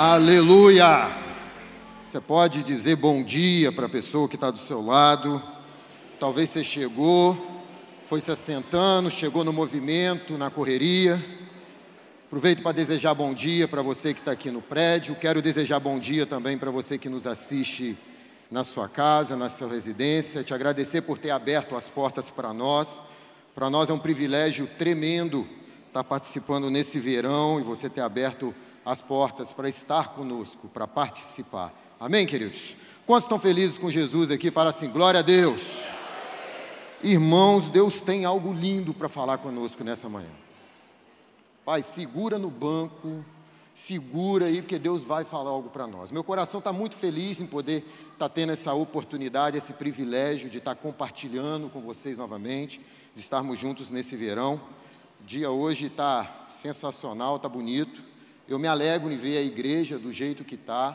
Aleluia! Você pode dizer bom dia para a pessoa que está do seu lado. Talvez você chegou, foi se assentando, chegou no movimento, na correria. Aproveito para desejar bom dia para você que está aqui no prédio. Quero desejar bom dia também para você que nos assiste na sua casa, na sua residência. Te agradecer por ter aberto as portas para nós. Para nós é um privilégio tremendo estar participando nesse verão e você ter aberto as portas para estar conosco, para participar. Amém, queridos? Quantos estão felizes com Jesus aqui? Fala assim: glória a Deus. Irmãos, Deus tem algo lindo para falar conosco nessa manhã. Pai, segura no banco, segura aí, porque Deus vai falar algo para nós. Meu coração está muito feliz em poder estar tá tendo essa oportunidade, esse privilégio de estar tá compartilhando com vocês novamente, de estarmos juntos nesse verão. O dia hoje está sensacional, está bonito. Eu me alegro em ver a igreja do jeito que está,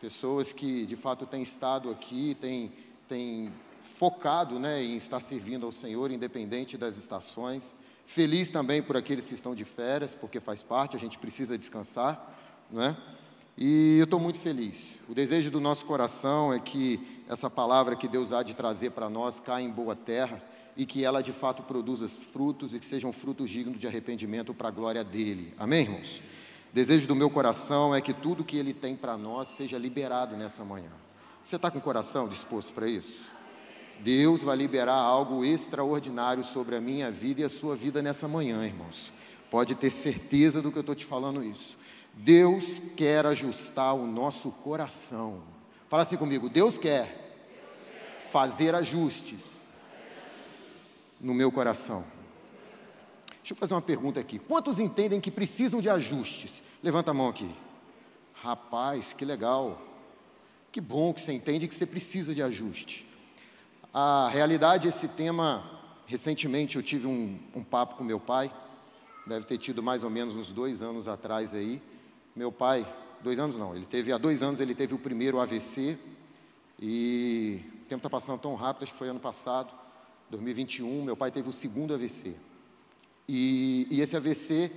pessoas que de fato têm estado aqui, têm, têm focado né, em estar servindo ao Senhor, independente das estações. Feliz também por aqueles que estão de férias, porque faz parte, a gente precisa descansar, não é? E eu estou muito feliz. O desejo do nosso coração é que essa palavra que Deus há de trazer para nós caia em boa terra e que ela de fato produza frutos e que sejam frutos dignos de arrependimento para a glória dele. Amém, irmãos? Desejo do meu coração é que tudo que Ele tem para nós seja liberado nessa manhã. Você está com o coração disposto para isso? Deus vai liberar algo extraordinário sobre a minha vida e a sua vida nessa manhã, irmãos. Pode ter certeza do que eu estou te falando isso. Deus quer ajustar o nosso coração. Fala assim comigo: Deus quer fazer ajustes no meu coração. Deixa eu fazer uma pergunta aqui. Quantos entendem que precisam de ajustes? Levanta a mão aqui. Rapaz, que legal. Que bom que você entende que você precisa de ajuste. A realidade, esse tema, recentemente eu tive um, um papo com meu pai, deve ter tido mais ou menos uns dois anos atrás aí. Meu pai, dois anos não, ele teve, há dois anos ele teve o primeiro AVC e o tempo está passando tão rápido, acho que foi ano passado, 2021, meu pai teve o segundo AVC. E, e esse AVC,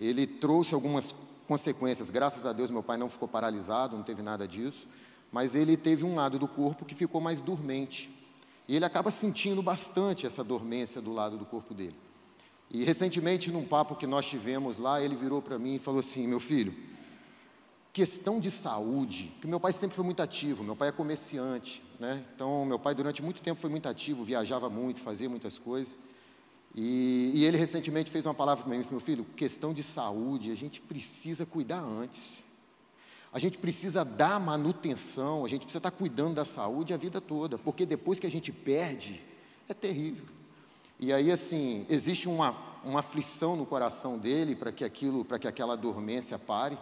ele trouxe algumas consequências. Graças a Deus, meu pai não ficou paralisado, não teve nada disso, mas ele teve um lado do corpo que ficou mais dormente. E ele acaba sentindo bastante essa dormência do lado do corpo dele. E recentemente, num papo que nós tivemos lá, ele virou para mim e falou assim: Meu filho, questão de saúde, que meu pai sempre foi muito ativo, meu pai é comerciante, né? Então, meu pai durante muito tempo foi muito ativo, viajava muito, fazia muitas coisas. E, e ele recentemente fez uma palavra para mim, meu filho, questão de saúde, a gente precisa cuidar antes. A gente precisa dar manutenção, a gente precisa estar cuidando da saúde a vida toda, porque depois que a gente perde, é terrível. E aí, assim, existe uma, uma aflição no coração dele para que aquilo, para que aquela dormência pare,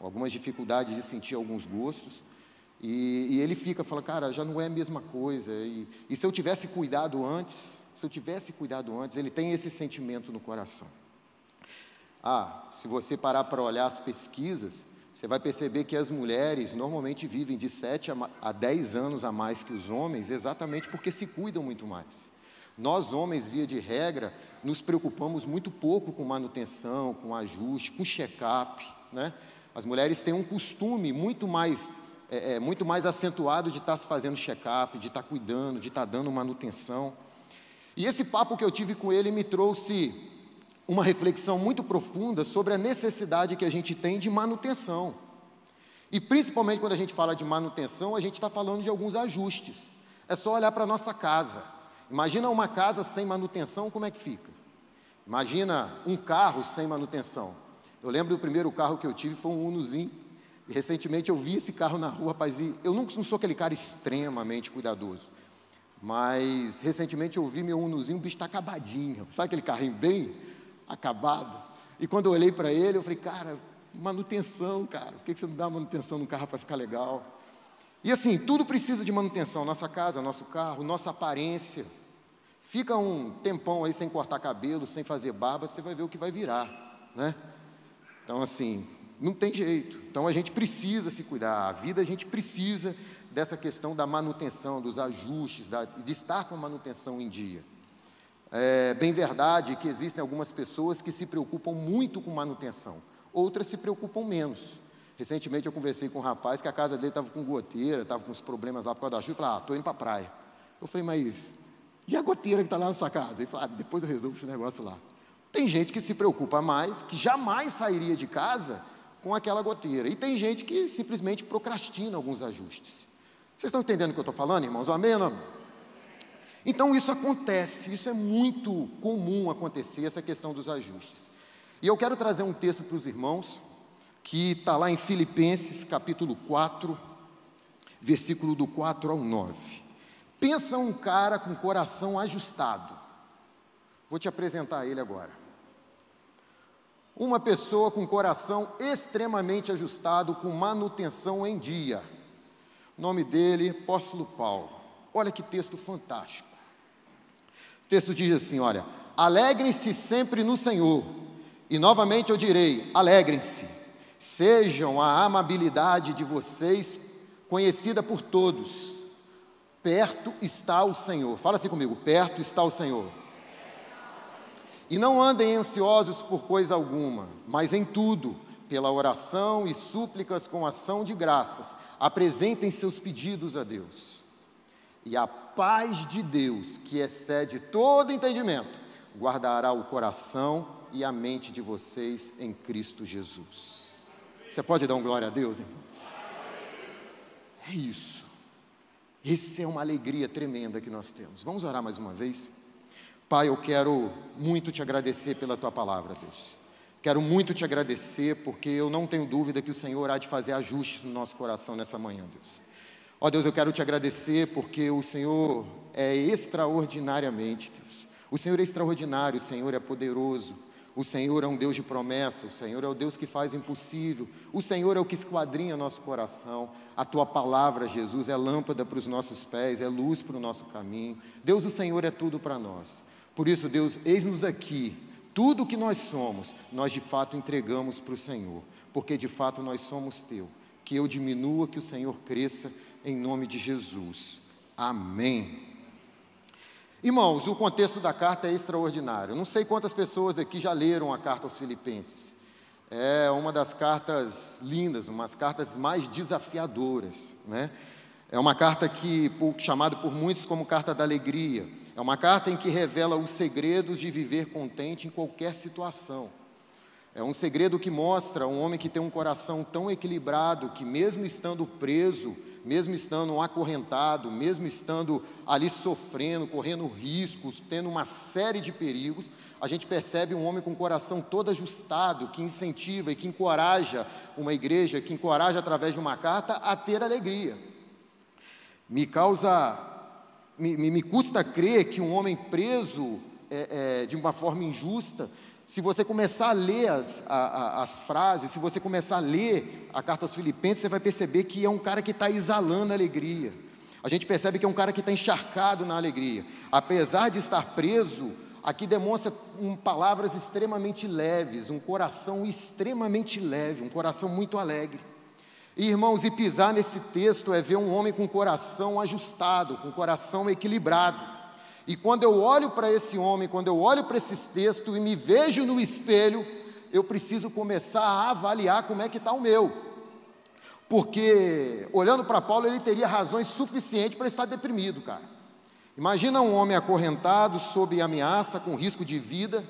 algumas dificuldades de sentir alguns gostos. E, e ele fica, fala, cara, já não é a mesma coisa. E, e se eu tivesse cuidado antes, se eu tivesse cuidado antes, ele tem esse sentimento no coração. Ah, se você parar para olhar as pesquisas, você vai perceber que as mulheres normalmente vivem de 7 a 10 anos a mais que os homens, exatamente porque se cuidam muito mais. Nós, homens, via de regra, nos preocupamos muito pouco com manutenção, com ajuste, com check-up. Né? As mulheres têm um costume muito mais, é, é, muito mais acentuado de estar se fazendo check-up, de estar cuidando, de estar dando manutenção. E esse papo que eu tive com ele me trouxe uma reflexão muito profunda sobre a necessidade que a gente tem de manutenção. E principalmente quando a gente fala de manutenção, a gente está falando de alguns ajustes. É só olhar para a nossa casa. Imagina uma casa sem manutenção, como é que fica? Imagina um carro sem manutenção. Eu lembro do primeiro carro que eu tive foi um Unozinho. E recentemente eu vi esse carro na rua, rapaz, e eu não, não sou aquele cara extremamente cuidadoso. Mas recentemente eu vi meu Unozinho, o bicho está acabadinho. Sabe aquele carrinho bem acabado? E quando eu olhei para ele, eu falei, cara, manutenção, cara. Por que você não dá manutenção no carro para ficar legal? E assim, tudo precisa de manutenção. Nossa casa, nosso carro, nossa aparência. Fica um tempão aí sem cortar cabelo, sem fazer barba, você vai ver o que vai virar, né? Então, assim, não tem jeito. Então, a gente precisa se cuidar. A vida a gente precisa dessa questão da manutenção, dos ajustes, da, de estar com a manutenção em dia. É bem verdade que existem algumas pessoas que se preocupam muito com manutenção, outras se preocupam menos. Recentemente eu conversei com um rapaz que a casa dele estava com goteira, estava com uns problemas lá por causa da chuva. Eu falei, ah, estou indo para a praia. Eu falei, mas e a goteira que está lá na sua casa? Ele falou, ah, depois eu resolvo esse negócio lá. Tem gente que se preocupa mais, que jamais sairia de casa com aquela goteira. E tem gente que simplesmente procrastina alguns ajustes. Vocês estão entendendo o que eu estou falando, irmãos? Amém não? Então isso acontece, isso é muito comum acontecer, essa questão dos ajustes. E eu quero trazer um texto para os irmãos, que está lá em Filipenses capítulo 4, versículo do 4 ao 9. Pensa um cara com coração ajustado. Vou te apresentar ele agora. Uma pessoa com coração extremamente ajustado, com manutenção em dia. Nome dele, apóstolo Paulo. Olha que texto fantástico. O texto diz assim: olha, alegrem-se sempre no Senhor. E novamente eu direi: alegrem-se. Sejam a amabilidade de vocês conhecida por todos Perto está o Senhor. Fala assim comigo: perto está o Senhor. E não andem ansiosos por coisa alguma, mas em tudo, pela oração e súplicas com ação de graças, apresentem seus pedidos a Deus. E a paz de Deus, que excede todo entendimento, guardará o coração e a mente de vocês em Cristo Jesus. Você pode dar um glória a Deus, irmãos? É isso. Essa é uma alegria tremenda que nós temos. Vamos orar mais uma vez? Pai, eu quero muito te agradecer pela tua palavra, Deus. Quero muito te agradecer porque eu não tenho dúvida que o Senhor há de fazer ajustes no nosso coração nessa manhã, Deus. Ó Deus, eu quero te agradecer porque o Senhor é extraordinariamente, Deus. O Senhor é extraordinário, o Senhor é poderoso. O Senhor é um Deus de promessa, o Senhor é o Deus que faz impossível, o Senhor é o que esquadrinha nosso coração. A tua palavra, Jesus, é lâmpada para os nossos pés, é luz para o nosso caminho. Deus, o Senhor é tudo para nós. Por isso, Deus, eis-nos aqui. Tudo que nós somos, nós de fato entregamos para o Senhor, porque de fato nós somos teu. Que eu diminua, que o Senhor cresça, em nome de Jesus. Amém. Irmãos, o contexto da carta é extraordinário. Não sei quantas pessoas aqui já leram a carta aos Filipenses. É uma das cartas lindas, umas cartas mais desafiadoras, né? É uma carta que, chamada por muitos como carta da alegria, é uma carta em que revela os segredos de viver contente em qualquer situação. É um segredo que mostra um homem que tem um coração tão equilibrado que, mesmo estando preso, mesmo estando acorrentado, mesmo estando ali sofrendo, correndo riscos, tendo uma série de perigos, a gente percebe um homem com o coração todo ajustado, que incentiva e que encoraja uma igreja, que encoraja através de uma carta a ter alegria. Me causa, me, me custa crer que um homem preso é, é, de uma forma injusta se você começar a ler as, a, a, as frases, se você começar a ler a carta aos Filipenses, você vai perceber que é um cara que está exalando alegria. A gente percebe que é um cara que está encharcado na alegria. Apesar de estar preso, aqui demonstra um, palavras extremamente leves, um coração extremamente leve, um coração muito alegre. E, irmãos, e pisar nesse texto é ver um homem com coração ajustado, com coração equilibrado. E quando eu olho para esse homem, quando eu olho para esses textos e me vejo no espelho, eu preciso começar a avaliar como é que está o meu. Porque, olhando para Paulo, ele teria razões suficientes para estar deprimido, cara. Imagina um homem acorrentado, sob ameaça, com risco de vida,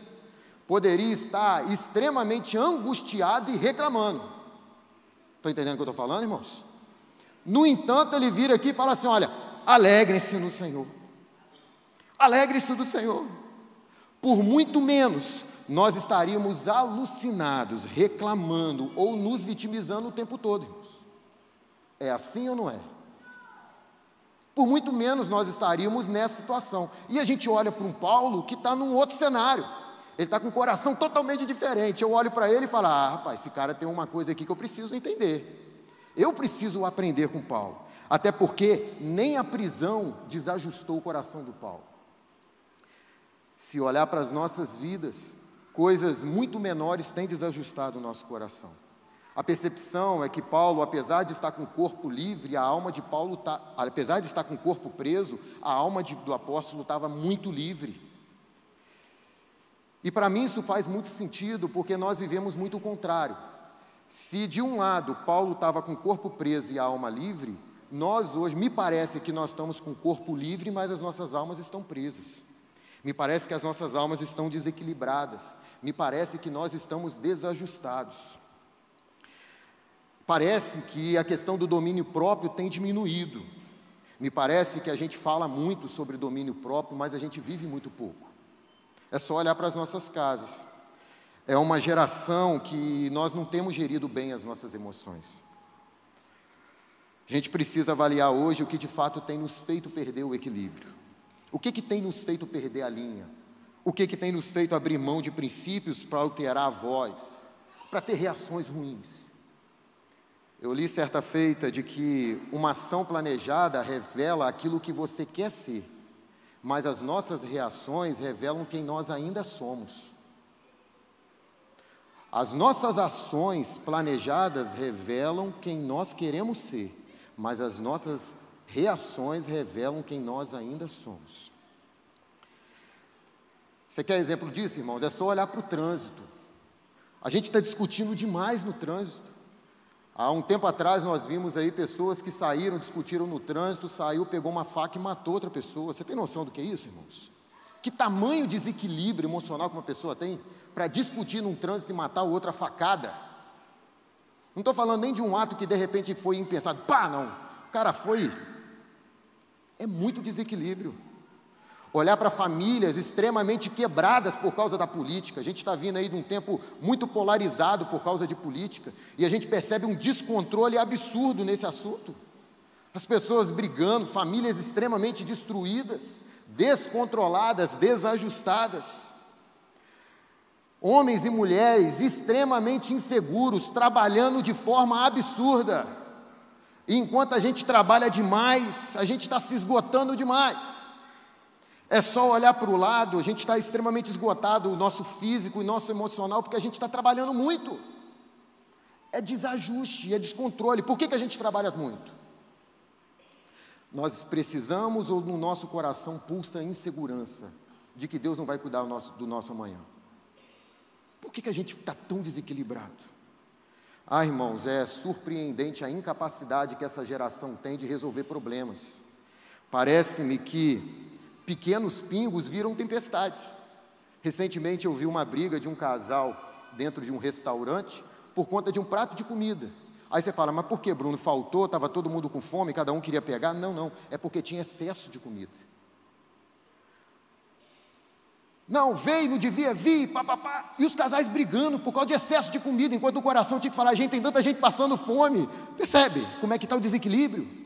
poderia estar extremamente angustiado e reclamando. Estão entendendo o que eu estou falando, irmãos? No entanto, ele vira aqui e fala assim: olha, alegrem-se no Senhor. Alegre-se do Senhor. Por muito menos nós estaríamos alucinados, reclamando ou nos vitimizando o tempo todo, irmãos. É assim ou não é? Por muito menos nós estaríamos nessa situação. E a gente olha para um Paulo que está num outro cenário. Ele está com um coração totalmente diferente. Eu olho para ele e falo: ah, rapaz, esse cara tem uma coisa aqui que eu preciso entender. Eu preciso aprender com Paulo. Até porque nem a prisão desajustou o coração do Paulo. Se olhar para as nossas vidas, coisas muito menores têm desajustado o nosso coração. A percepção é que Paulo, apesar de estar com o corpo livre, a alma de Paulo, tá, apesar de estar com o corpo preso, a alma de, do apóstolo estava muito livre. E para mim isso faz muito sentido, porque nós vivemos muito o contrário. Se de um lado Paulo estava com o corpo preso e a alma livre, nós hoje, me parece que nós estamos com o corpo livre, mas as nossas almas estão presas. Me parece que as nossas almas estão desequilibradas. Me parece que nós estamos desajustados. Parece que a questão do domínio próprio tem diminuído. Me parece que a gente fala muito sobre domínio próprio, mas a gente vive muito pouco. É só olhar para as nossas casas. É uma geração que nós não temos gerido bem as nossas emoções. A gente precisa avaliar hoje o que de fato tem nos feito perder o equilíbrio. O que, que tem nos feito perder a linha? O que, que tem nos feito abrir mão de princípios para alterar a voz, para ter reações ruins? Eu li certa feita de que uma ação planejada revela aquilo que você quer ser, mas as nossas reações revelam quem nós ainda somos. As nossas ações planejadas revelam quem nós queremos ser, mas as nossas reações revelam quem nós ainda somos. Você quer exemplo disso, irmãos? É só olhar para o trânsito. A gente está discutindo demais no trânsito. Há um tempo atrás nós vimos aí pessoas que saíram, discutiram no trânsito, saiu, pegou uma faca e matou outra pessoa. Você tem noção do que é isso, irmãos? Que tamanho desequilíbrio emocional que uma pessoa tem para discutir num trânsito e matar o outro a facada? Não estou falando nem de um ato que de repente foi impensado. Pá, não. O cara foi. É muito desequilíbrio. Olhar para famílias extremamente quebradas por causa da política. A gente está vindo aí de um tempo muito polarizado por causa de política. E a gente percebe um descontrole absurdo nesse assunto. As pessoas brigando, famílias extremamente destruídas descontroladas, desajustadas. Homens e mulheres extremamente inseguros, trabalhando de forma absurda. E enquanto a gente trabalha demais, a gente está se esgotando demais. É só olhar para o lado, a gente está extremamente esgotado, o nosso físico e nosso emocional, porque a gente está trabalhando muito. É desajuste, é descontrole. Por que, que a gente trabalha muito? nós precisamos ou no nosso coração pulsa a insegurança de que Deus não vai cuidar do nosso, do nosso amanhã? Por que, que a gente está tão desequilibrado? Ah, irmãos, é surpreendente a incapacidade que essa geração tem de resolver problemas. Parece-me que pequenos pingos viram tempestade. Recentemente eu vi uma briga de um casal dentro de um restaurante por conta de um prato de comida. Aí você fala, mas por que, Bruno? Faltou, estava todo mundo com fome, cada um queria pegar? Não, não, é porque tinha excesso de comida. Não, veio, não devia vir, papapá. E os casais brigando por causa de excesso de comida, enquanto o coração tinha que falar, gente, tem tanta gente passando fome. Percebe como é que está o desequilíbrio?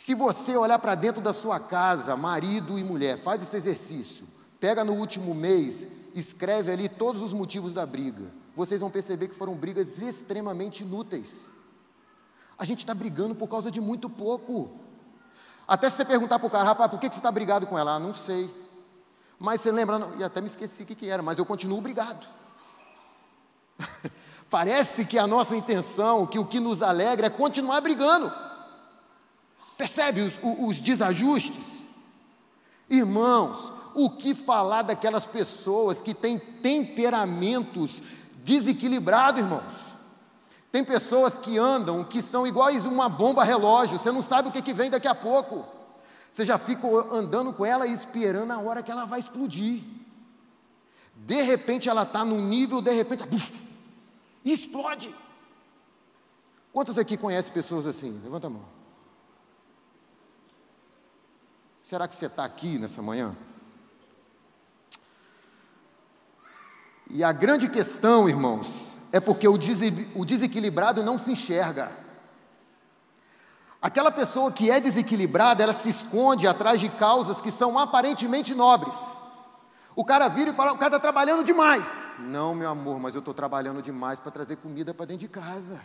Se você olhar para dentro da sua casa, marido e mulher, faz esse exercício, pega no último mês, escreve ali todos os motivos da briga vocês vão perceber que foram brigas extremamente inúteis. A gente está brigando por causa de muito pouco. Até se você perguntar para o cara, rapaz, por que, você está brigado com ela? Ah, não sei. Mas você lembra, e até me esqueci o que era, mas eu continuo brigado. Parece que a nossa intenção, que o que nos alegra é continuar brigando. Percebe os, os desajustes? Irmãos, o que falar daquelas pessoas que têm temperamentos desequilibrado, irmãos. Tem pessoas que andam que são iguais uma bomba relógio, você não sabe o que, que vem daqui a pouco. Você já fica andando com ela e esperando a hora que ela vai explodir. De repente ela está num nível, de repente, buf, explode. Quantos aqui conhecem pessoas assim? Levanta a mão. Será que você está aqui nessa manhã? E a grande questão, irmãos, é porque o desequilibrado não se enxerga. Aquela pessoa que é desequilibrada, ela se esconde atrás de causas que são aparentemente nobres. O cara vira e fala: o cara está trabalhando demais. Não, meu amor, mas eu estou trabalhando demais para trazer comida para dentro de casa.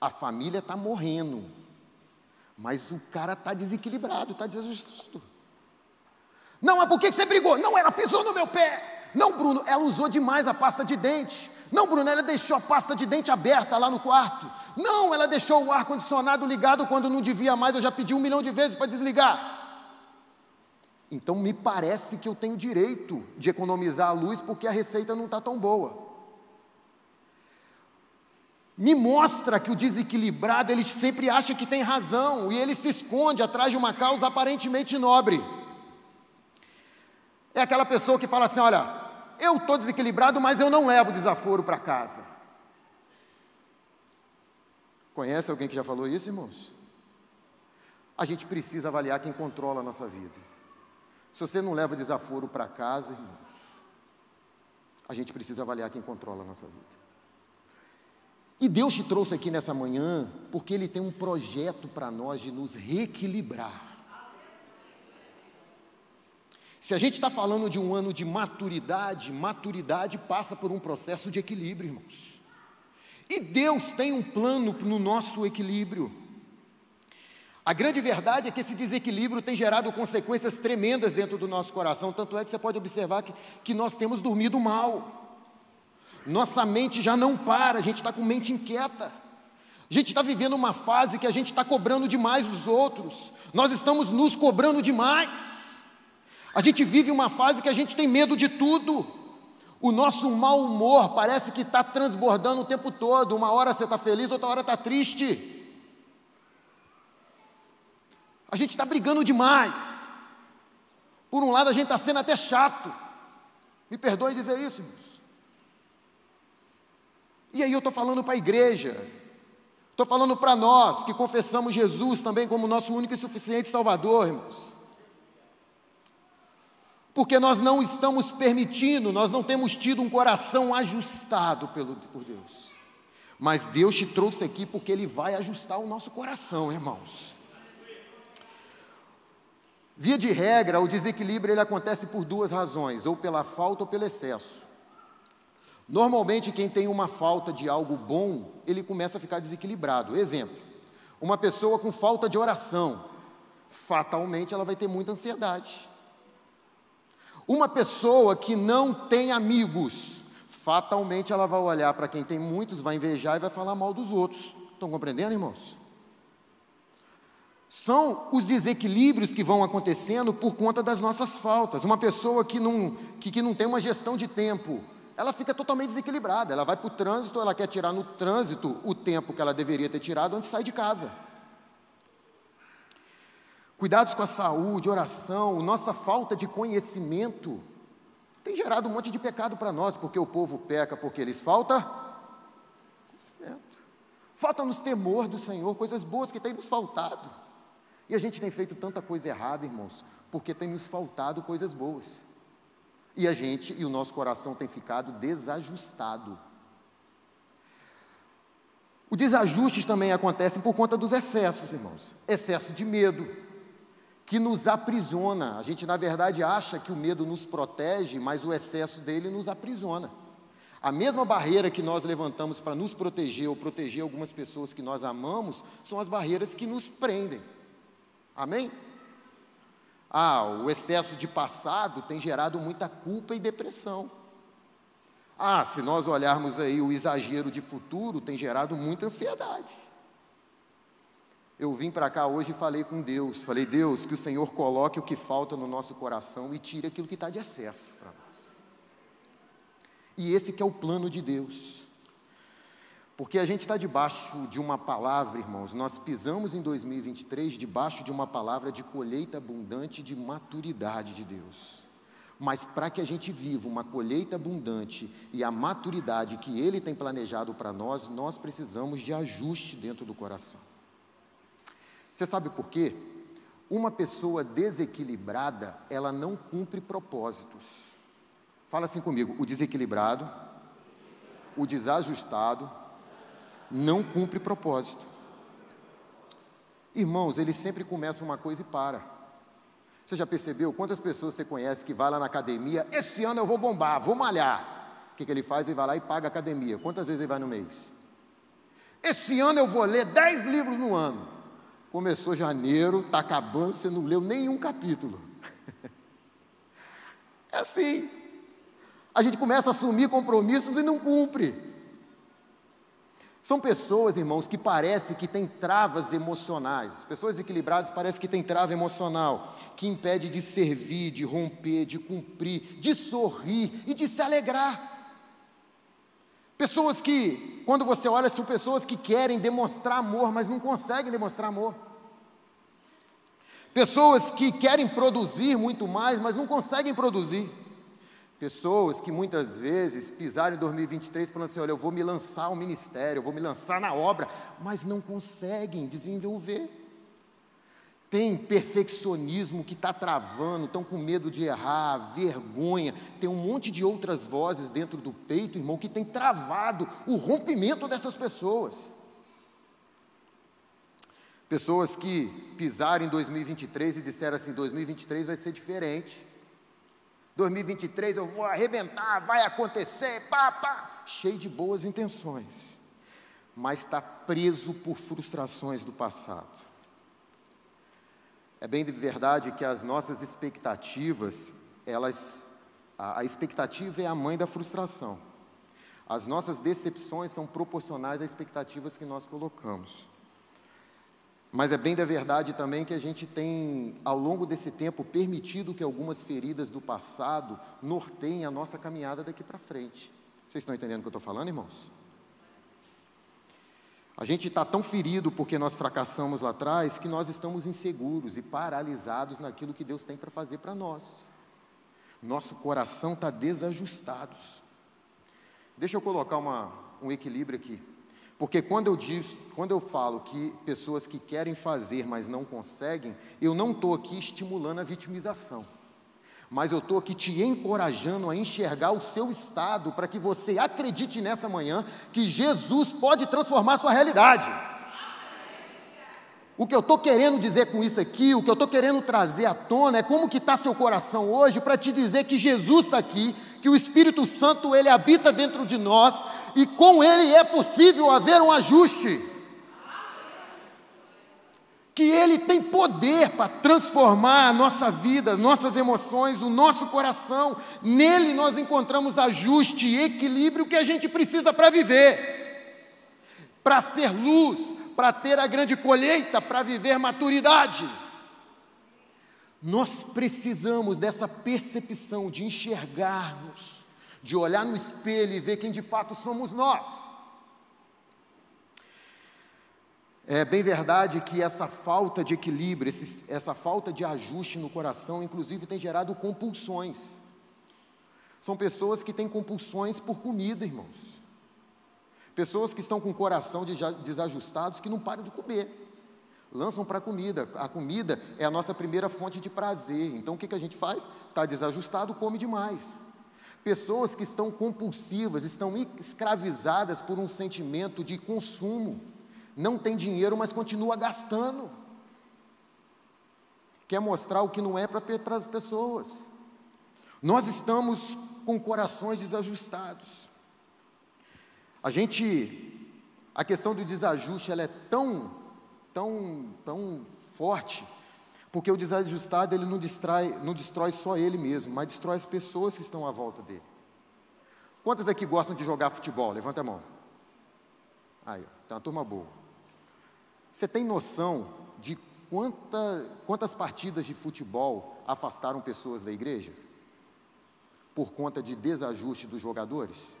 A família está morrendo, mas o cara está desequilibrado, está desajustado. Não, mas por que você brigou? Não, ela pisou no meu pé. Não, Bruno, ela usou demais a pasta de dente. Não, Bruno, ela deixou a pasta de dente aberta lá no quarto. Não, ela deixou o ar-condicionado ligado quando não devia mais. Eu já pedi um milhão de vezes para desligar. Então me parece que eu tenho direito de economizar a luz porque a receita não está tão boa. Me mostra que o desequilibrado ele sempre acha que tem razão e ele se esconde atrás de uma causa aparentemente nobre. É aquela pessoa que fala assim: olha, eu estou desequilibrado, mas eu não levo desaforo para casa. Conhece alguém que já falou isso, irmãos? A gente precisa avaliar quem controla a nossa vida. Se você não leva desaforo para casa, irmãos, a gente precisa avaliar quem controla a nossa vida. E Deus te trouxe aqui nessa manhã porque Ele tem um projeto para nós de nos reequilibrar. Se a gente está falando de um ano de maturidade, maturidade passa por um processo de equilíbrio, irmãos. E Deus tem um plano no nosso equilíbrio. A grande verdade é que esse desequilíbrio tem gerado consequências tremendas dentro do nosso coração, tanto é que você pode observar que, que nós temos dormido mal. Nossa mente já não para, a gente está com mente inquieta. A gente está vivendo uma fase que a gente está cobrando demais os outros, nós estamos nos cobrando demais. A gente vive uma fase que a gente tem medo de tudo. O nosso mau humor parece que está transbordando o tempo todo. Uma hora você está feliz, outra hora está triste. A gente está brigando demais. Por um lado, a gente está sendo até chato. Me perdoe dizer isso, irmãos. E aí eu estou falando para a igreja, estou falando para nós que confessamos Jesus também como nosso único e suficiente Salvador, irmãos. Porque nós não estamos permitindo, nós não temos tido um coração ajustado pelo, por Deus. Mas Deus te trouxe aqui porque Ele vai ajustar o nosso coração, irmãos. Via de regra, o desequilíbrio ele acontece por duas razões, ou pela falta ou pelo excesso. Normalmente, quem tem uma falta de algo bom, ele começa a ficar desequilibrado. Exemplo: uma pessoa com falta de oração, fatalmente ela vai ter muita ansiedade. Uma pessoa que não tem amigos, fatalmente ela vai olhar para quem tem muitos, vai invejar e vai falar mal dos outros. Estão compreendendo, irmãos? São os desequilíbrios que vão acontecendo por conta das nossas faltas. Uma pessoa que não, que, que não tem uma gestão de tempo, ela fica totalmente desequilibrada. Ela vai para o trânsito, ela quer tirar no trânsito o tempo que ela deveria ter tirado antes de sair de casa. Cuidados com a saúde, oração, nossa falta de conhecimento tem gerado um monte de pecado para nós, porque o povo peca porque eles falta conhecimento. Falta-nos temor do Senhor, coisas boas que têm nos faltado. E a gente tem feito tanta coisa errada, irmãos, porque tem nos faltado coisas boas. E a gente e o nosso coração tem ficado desajustado. Os desajustes também acontecem por conta dos excessos, irmãos. Excesso de medo, que nos aprisiona. A gente, na verdade, acha que o medo nos protege, mas o excesso dele nos aprisiona. A mesma barreira que nós levantamos para nos proteger ou proteger algumas pessoas que nós amamos, são as barreiras que nos prendem. Amém? Ah, o excesso de passado tem gerado muita culpa e depressão. Ah, se nós olharmos aí o exagero de futuro, tem gerado muita ansiedade. Eu vim para cá hoje e falei com Deus. Falei, Deus, que o Senhor coloque o que falta no nosso coração e tire aquilo que está de excesso para nós. E esse que é o plano de Deus. Porque a gente está debaixo de uma palavra, irmãos, nós pisamos em 2023 debaixo de uma palavra de colheita abundante de maturidade de Deus. Mas para que a gente viva uma colheita abundante e a maturidade que Ele tem planejado para nós, nós precisamos de ajuste dentro do coração. Você sabe por quê? Uma pessoa desequilibrada, ela não cumpre propósitos. Fala assim comigo: o desequilibrado, o desajustado, não cumpre propósito. Irmãos, ele sempre começa uma coisa e para. Você já percebeu quantas pessoas você conhece que vai lá na academia? Esse ano eu vou bombar, vou malhar. O que, que ele faz? Ele vai lá e paga a academia. Quantas vezes ele vai no mês? Esse ano eu vou ler 10 livros no ano. Começou janeiro, está acabando, você não leu nenhum capítulo. é assim. A gente começa a assumir compromissos e não cumpre. São pessoas, irmãos, que parece que têm travas emocionais. Pessoas equilibradas parecem que têm trava emocional, que impede de servir, de romper, de cumprir, de sorrir e de se alegrar. Pessoas que, quando você olha, são pessoas que querem demonstrar amor, mas não conseguem demonstrar amor. Pessoas que querem produzir muito mais, mas não conseguem produzir. Pessoas que muitas vezes pisaram em 2023 falando assim: olha, eu vou me lançar ao ministério, eu vou me lançar na obra, mas não conseguem desenvolver. Tem perfeccionismo que está travando, estão com medo de errar, vergonha. Tem um monte de outras vozes dentro do peito, irmão, que tem travado o rompimento dessas pessoas. Pessoas que pisaram em 2023 e disseram assim: 2023 vai ser diferente. 2023 eu vou arrebentar, vai acontecer, pá, pá. Cheio de boas intenções, mas está preso por frustrações do passado. É bem de verdade que as nossas expectativas, elas, a, a expectativa é a mãe da frustração. As nossas decepções são proporcionais às expectativas que nós colocamos. Mas é bem da verdade também que a gente tem, ao longo desse tempo, permitido que algumas feridas do passado norteiem a nossa caminhada daqui para frente. Vocês estão entendendo o que eu estou falando, irmãos? A gente está tão ferido porque nós fracassamos lá atrás que nós estamos inseguros e paralisados naquilo que Deus tem para fazer para nós. Nosso coração está desajustado. Deixa eu colocar uma, um equilíbrio aqui. Porque quando eu, diz, quando eu falo que pessoas que querem fazer, mas não conseguem, eu não estou aqui estimulando a vitimização. Mas eu estou aqui te encorajando a enxergar o seu estado para que você acredite nessa manhã que Jesus pode transformar a sua realidade. O que eu estou querendo dizer com isso aqui, o que eu estou querendo trazer à tona é como que está seu coração hoje para te dizer que Jesus está aqui, que o Espírito Santo ele habita dentro de nós e com ele é possível haver um ajuste. Que ele tem poder para transformar a nossa vida, nossas emoções, o nosso coração. Nele nós encontramos ajuste e equilíbrio que a gente precisa para viver, para ser luz, para ter a grande colheita, para viver maturidade. Nós precisamos dessa percepção de enxergarmos, de olhar no espelho e ver quem de fato somos nós. É bem verdade que essa falta de equilíbrio, esse, essa falta de ajuste no coração, inclusive tem gerado compulsões. São pessoas que têm compulsões por comida, irmãos. Pessoas que estão com o coração desajustados que não param de comer. Lançam para a comida. A comida é a nossa primeira fonte de prazer. Então o que, que a gente faz? Está desajustado, come demais. Pessoas que estão compulsivas, estão escravizadas por um sentimento de consumo. Não tem dinheiro, mas continua gastando. Quer mostrar o que não é para as pessoas. Nós estamos com corações desajustados. A gente, a questão do desajuste, ela é tão, tão, tão forte, porque o desajustado ele não destrói, não destrói só ele mesmo, mas destrói as pessoas que estão à volta dele. Quantas aqui gostam de jogar futebol? Levanta a mão. Aí, tem uma turma boa. Você tem noção de quanta, quantas partidas de futebol afastaram pessoas da igreja? Por conta de desajuste dos jogadores?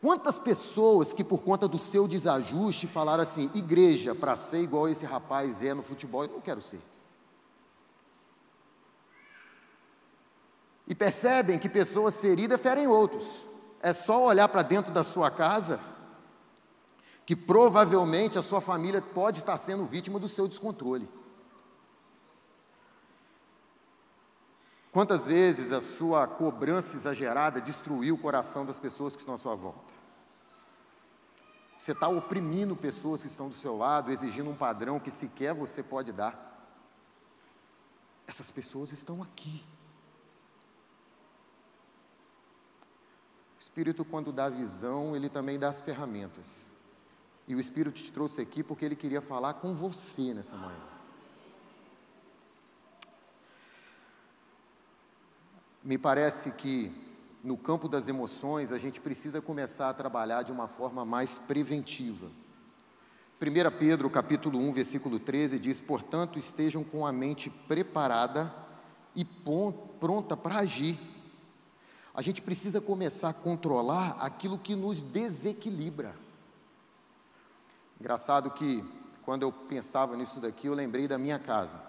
Quantas pessoas que, por conta do seu desajuste, falaram assim: igreja, para ser igual esse rapaz é no futebol, eu não quero ser. E percebem que pessoas feridas ferem outros. É só olhar para dentro da sua casa, que provavelmente a sua família pode estar sendo vítima do seu descontrole. Quantas vezes a sua cobrança exagerada destruiu o coração das pessoas que estão à sua volta? Você está oprimindo pessoas que estão do seu lado, exigindo um padrão que sequer você pode dar. Essas pessoas estão aqui. O Espírito, quando dá visão, ele também dá as ferramentas. E o Espírito te trouxe aqui porque ele queria falar com você nessa manhã. Me parece que no campo das emoções a gente precisa começar a trabalhar de uma forma mais preventiva. 1 Pedro capítulo 1, versículo 13 diz: "Portanto, estejam com a mente preparada e pronta para agir." a gente precisa começar a controlar aquilo que nos desequilibra. Engraçado que quando eu pensava nisso daqui, eu lembrei da minha casa.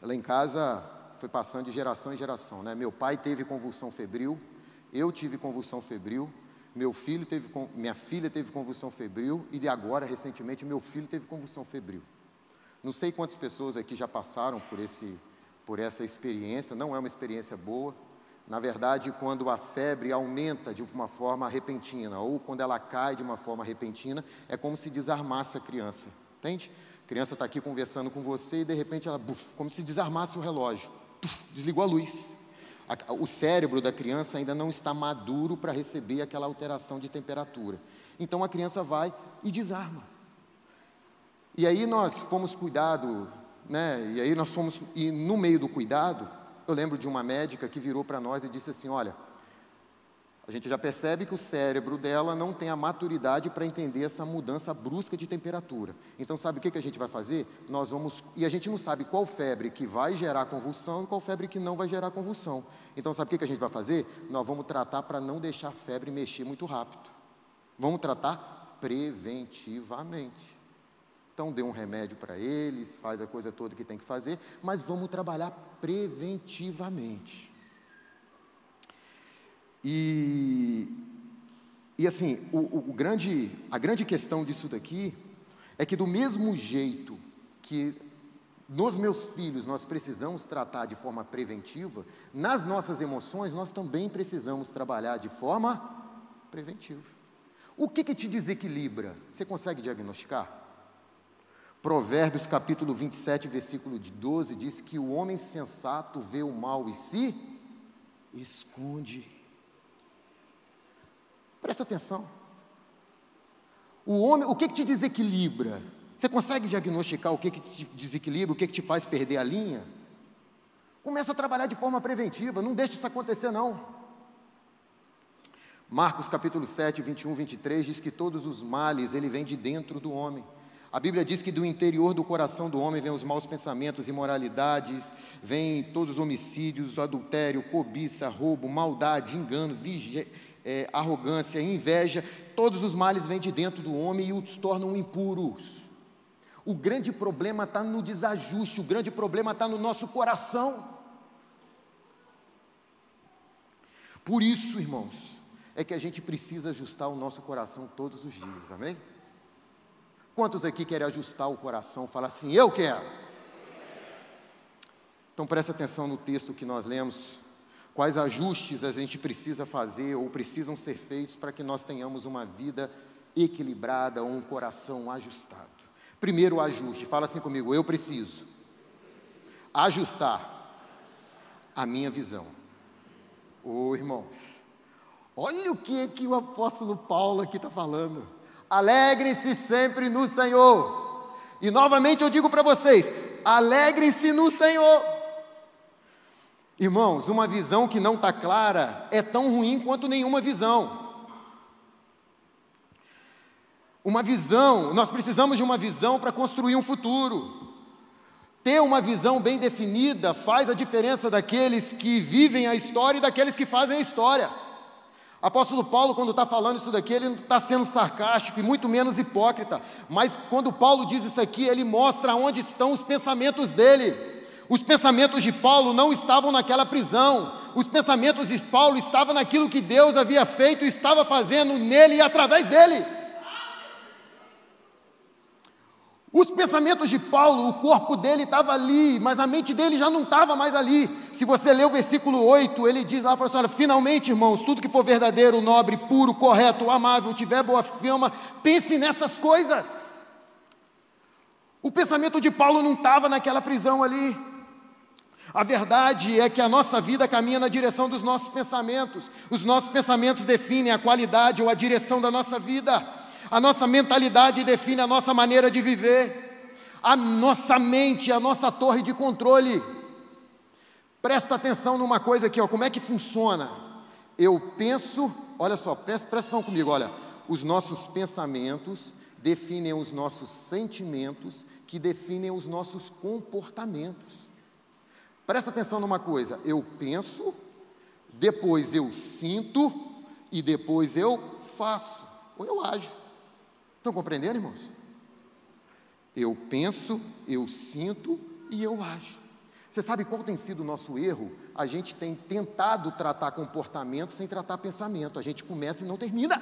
Lá em casa foi passando de geração em geração, né? Meu pai teve convulsão febril, eu tive convulsão febril, meu filho teve, minha filha teve convulsão febril e de agora, recentemente, meu filho teve convulsão febril. Não sei quantas pessoas aqui já passaram por, esse, por essa experiência, não é uma experiência boa. Na verdade, quando a febre aumenta de uma forma repentina ou quando ela cai de uma forma repentina, é como se desarmasse a criança, entende? A criança está aqui conversando com você e de repente ela, buf, como se desarmasse o relógio, desligou a luz. O cérebro da criança ainda não está maduro para receber aquela alteração de temperatura. Então a criança vai e desarma. E aí nós fomos cuidado, né? E aí nós fomos e no meio do cuidado, eu lembro de uma médica que virou para nós e disse assim: "Olha, a gente já percebe que o cérebro dela não tem a maturidade para entender essa mudança brusca de temperatura. Então, sabe o que, que a gente vai fazer? Nós vamos. E a gente não sabe qual febre que vai gerar convulsão e qual febre que não vai gerar convulsão. Então, sabe o que, que a gente vai fazer? Nós vamos tratar para não deixar a febre mexer muito rápido. Vamos tratar preventivamente. Então, dê um remédio para eles, faz a coisa toda que tem que fazer, mas vamos trabalhar preventivamente. E, e assim, o, o grande, a grande questão disso daqui é que, do mesmo jeito que nos meus filhos nós precisamos tratar de forma preventiva, nas nossas emoções nós também precisamos trabalhar de forma preventiva. O que, que te desequilibra? Você consegue diagnosticar? Provérbios capítulo 27, versículo 12 diz que o homem sensato vê o mal e se esconde. Presta atenção. O homem, o que, que te desequilibra? Você consegue diagnosticar o que, que te desequilibra, o que, que te faz perder a linha? Começa a trabalhar de forma preventiva, não deixe isso acontecer não. Marcos capítulo 7, 21, 23 diz que todos os males ele vem de dentro do homem. A Bíblia diz que do interior do coração do homem vêm os maus pensamentos, imoralidades, vêm todos os homicídios, adultério, cobiça, roubo, maldade, engano, é, arrogância, inveja. Todos os males vêm de dentro do homem e os tornam impuros. O grande problema está no desajuste, o grande problema está no nosso coração. Por isso, irmãos, é que a gente precisa ajustar o nosso coração todos os dias, amém? Quantos aqui querem ajustar o coração, falar assim, eu quero? Então preste atenção no texto que nós lemos. Quais ajustes a gente precisa fazer ou precisam ser feitos para que nós tenhamos uma vida equilibrada ou um coração ajustado? Primeiro ajuste, fala assim comigo, eu preciso ajustar a minha visão. Ô oh, irmãos, olha o que, que o apóstolo Paulo aqui está falando. Alegrem-se sempre no Senhor. E novamente eu digo para vocês: alegrem-se no Senhor. Irmãos, uma visão que não está clara é tão ruim quanto nenhuma visão. Uma visão, nós precisamos de uma visão para construir um futuro. Ter uma visão bem definida faz a diferença daqueles que vivem a história e daqueles que fazem a história. Apóstolo Paulo, quando está falando isso daqui, ele não está sendo sarcástico e muito menos hipócrita, mas quando Paulo diz isso aqui, ele mostra onde estão os pensamentos dele. Os pensamentos de Paulo não estavam naquela prisão, os pensamentos de Paulo estavam naquilo que Deus havia feito e estava fazendo nele e através dele. Os pensamentos de Paulo, o corpo dele estava ali, mas a mente dele já não estava mais ali. Se você ler o versículo 8, ele diz lá, fala assim, olha, finalmente, irmãos, tudo que for verdadeiro, nobre, puro, correto, amável, tiver boa fama, pense nessas coisas. O pensamento de Paulo não estava naquela prisão ali. A verdade é que a nossa vida caminha na direção dos nossos pensamentos. Os nossos pensamentos definem a qualidade ou a direção da nossa vida. A nossa mentalidade define a nossa maneira de viver. A nossa mente, a nossa torre de controle. Presta atenção numa coisa aqui, ó, como é que funciona? Eu penso, olha só, presta atenção comigo, olha. Os nossos pensamentos definem os nossos sentimentos, que definem os nossos comportamentos. Presta atenção numa coisa, eu penso, depois eu sinto e depois eu faço, ou eu ajo. Estão compreendendo, irmãos? Eu penso, eu sinto e eu ajo. Você sabe qual tem sido o nosso erro? A gente tem tentado tratar comportamento sem tratar pensamento. A gente começa e não termina.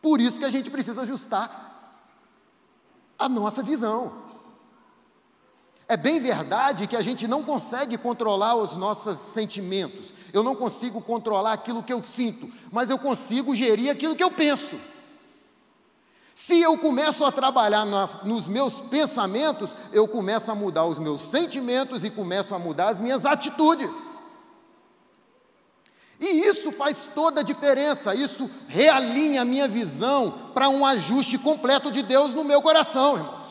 Por isso que a gente precisa ajustar a nossa visão. É bem verdade que a gente não consegue controlar os nossos sentimentos. Eu não consigo controlar aquilo que eu sinto, mas eu consigo gerir aquilo que eu penso. Se eu começo a trabalhar na, nos meus pensamentos, eu começo a mudar os meus sentimentos e começo a mudar as minhas atitudes. E isso faz toda a diferença, isso realinha a minha visão para um ajuste completo de Deus no meu coração, irmãos.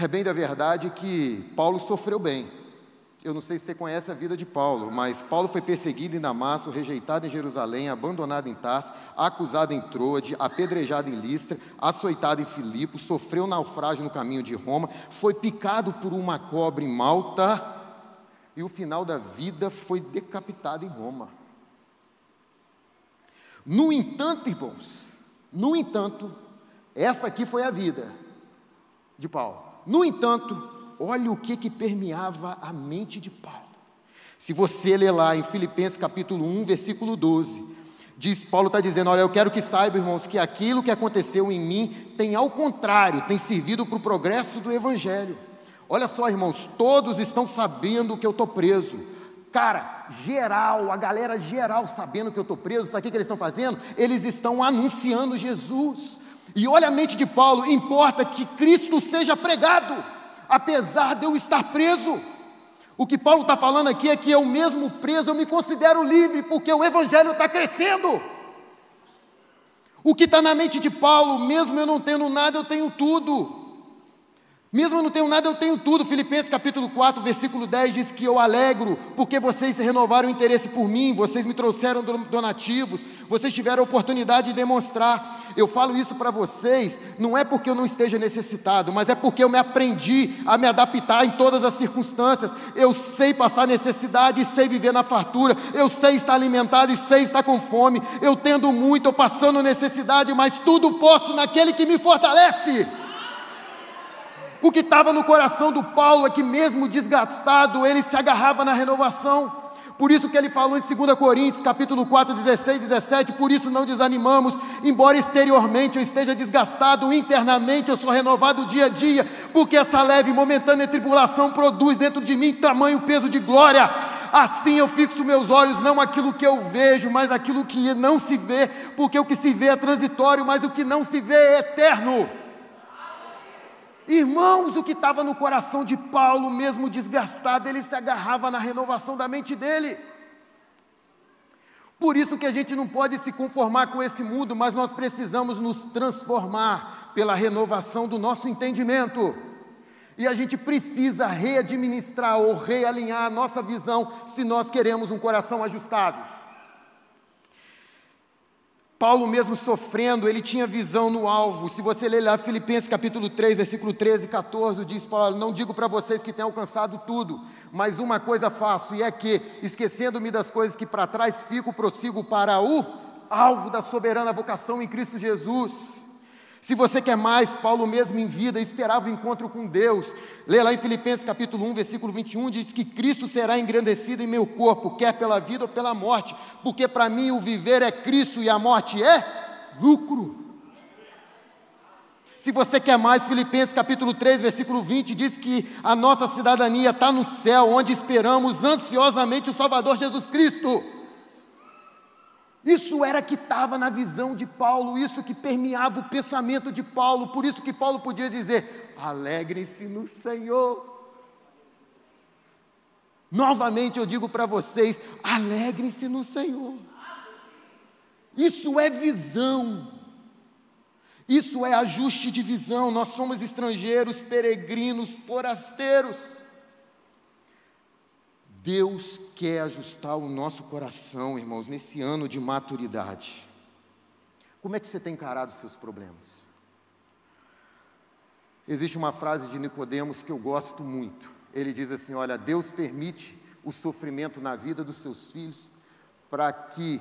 É bem da verdade que Paulo sofreu bem. Eu não sei se você conhece a vida de Paulo, mas Paulo foi perseguido em Damasco, rejeitado em Jerusalém, abandonado em Tarso, acusado em Troade, apedrejado em Listra, açoitado em Filipo, sofreu naufrágio no caminho de Roma, foi picado por uma cobra em Malta e o final da vida foi decapitado em Roma. No entanto, irmãos, no entanto, essa aqui foi a vida de Paulo. No entanto, olha o que, que permeava a mente de Paulo. Se você ler lá em Filipenses capítulo 1, versículo 12, diz, Paulo está dizendo: Olha, eu quero que saibam, irmãos, que aquilo que aconteceu em mim tem, ao contrário, tem servido para o progresso do Evangelho. Olha só, irmãos, todos estão sabendo que eu estou preso. Cara, geral, a galera geral sabendo que eu estou preso, sabe o que eles estão fazendo? Eles estão anunciando Jesus. E olha a mente de Paulo: importa que Cristo seja pregado, apesar de eu estar preso. O que Paulo está falando aqui é que eu mesmo preso, eu me considero livre, porque o Evangelho está crescendo. O que está na mente de Paulo, mesmo eu não tendo nada, eu tenho tudo. Mesmo eu não tenho nada, eu tenho tudo. Filipenses capítulo 4, versículo 10 diz que eu alegro, porque vocês renovaram o interesse por mim, vocês me trouxeram donativos, vocês tiveram a oportunidade de demonstrar. Eu falo isso para vocês, não é porque eu não esteja necessitado, mas é porque eu me aprendi a me adaptar em todas as circunstâncias. Eu sei passar necessidade e sei viver na fartura, eu sei estar alimentado e sei estar com fome. Eu tendo muito, ou passando necessidade, mas tudo posso naquele que me fortalece. O que estava no coração do Paulo é que, mesmo desgastado, ele se agarrava na renovação. Por isso que ele falou em 2 Coríntios, capítulo 4, 16, 17, por isso não desanimamos, embora exteriormente eu esteja desgastado, internamente eu sou renovado dia a dia, porque essa leve momentânea tribulação produz dentro de mim tamanho peso de glória. Assim eu fixo meus olhos não aquilo que eu vejo, mas aquilo que não se vê, porque o que se vê é transitório, mas o que não se vê é eterno. Irmãos, o que estava no coração de Paulo, mesmo desgastado, ele se agarrava na renovação da mente dele. Por isso que a gente não pode se conformar com esse mundo, mas nós precisamos nos transformar pela renovação do nosso entendimento. E a gente precisa readministrar ou realinhar a nossa visão se nós queremos um coração ajustado. Paulo mesmo sofrendo, ele tinha visão no alvo. Se você ler lá Filipenses capítulo 3, versículo 13 e 14, diz Paulo, não digo para vocês que têm alcançado tudo, mas uma coisa faço, e é que, esquecendo-me das coisas que para trás fico, prossigo para o alvo da soberana vocação em Cristo Jesus. Se você quer mais, Paulo mesmo em vida esperava o encontro com Deus. Lê lá em Filipenses capítulo 1, versículo 21, diz que Cristo será engrandecido em meu corpo, quer pela vida ou pela morte, porque para mim o viver é Cristo e a morte é lucro. Se você quer mais, Filipenses capítulo 3, versículo 20, diz que a nossa cidadania está no céu, onde esperamos ansiosamente o Salvador Jesus Cristo. Isso era que estava na visão de Paulo, isso que permeava o pensamento de Paulo, por isso que Paulo podia dizer: alegrem-se no Senhor. Novamente eu digo para vocês: alegrem-se no Senhor. Isso é visão, isso é ajuste de visão. Nós somos estrangeiros, peregrinos, forasteiros. Deus quer ajustar o nosso coração, irmãos, nesse ano de maturidade. Como é que você tem encarado os seus problemas? Existe uma frase de Nicodemos que eu gosto muito. ele diz assim: Olha, Deus permite o sofrimento na vida dos seus filhos para que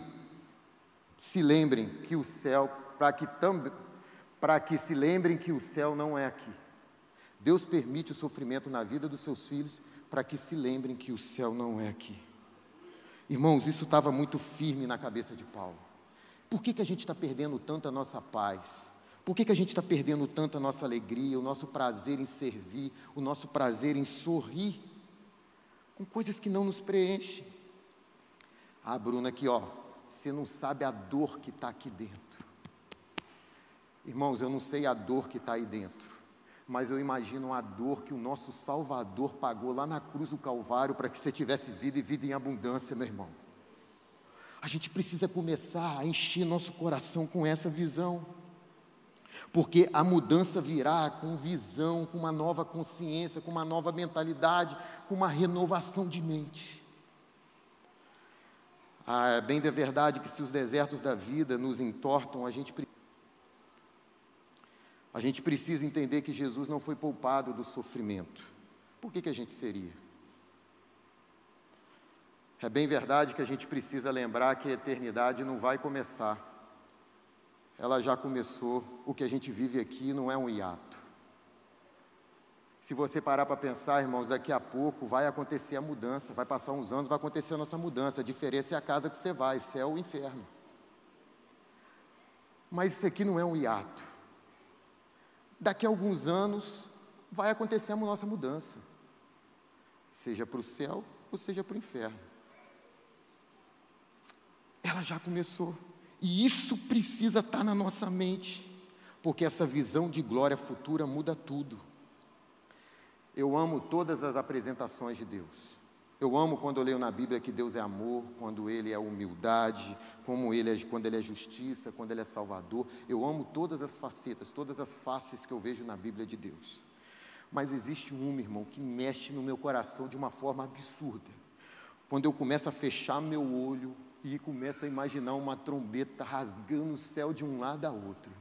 se lembrem que o céu, para que também para que se lembrem que o céu não é aqui. Deus permite o sofrimento na vida dos seus filhos para que se lembrem que o céu não é aqui. Irmãos, isso estava muito firme na cabeça de Paulo. Por que, que a gente está perdendo tanto a nossa paz? Por que, que a gente está perdendo tanto a nossa alegria, o nosso prazer em servir, o nosso prazer em sorrir? Com coisas que não nos preenchem. Ah, Bruna, aqui ó, você não sabe a dor que está aqui dentro. Irmãos, eu não sei a dor que está aí dentro, mas eu imagino a dor que o nosso Salvador pagou lá na cruz do Calvário para que você tivesse vida e vida em abundância, meu irmão. A gente precisa começar a encher nosso coração com essa visão, porque a mudança virá com visão, com uma nova consciência, com uma nova mentalidade, com uma renovação de mente. Ah, é bem de verdade que se os desertos da vida nos entortam, a gente, a gente precisa entender que Jesus não foi poupado do sofrimento. Por que, que a gente seria? É bem verdade que a gente precisa lembrar que a eternidade não vai começar. Ela já começou. O que a gente vive aqui não é um hiato. Se você parar para pensar, irmãos, daqui a pouco vai acontecer a mudança, vai passar uns anos, vai acontecer a nossa mudança. A diferença é a casa que você vai, céu ou inferno. Mas isso aqui não é um hiato. Daqui a alguns anos vai acontecer a nossa mudança, seja para o céu ou seja para o inferno. Ela já começou. E isso precisa estar na nossa mente, porque essa visão de glória futura muda tudo. Eu amo todas as apresentações de Deus. Eu amo quando eu leio na Bíblia que Deus é amor, quando Ele é humildade, como ele é, quando Ele é justiça, quando Ele é salvador. Eu amo todas as facetas, todas as faces que eu vejo na Bíblia de Deus. Mas existe um, irmão, que mexe no meu coração de uma forma absurda. Quando eu começo a fechar meu olho e começo a imaginar uma trombeta rasgando o céu de um lado a outro.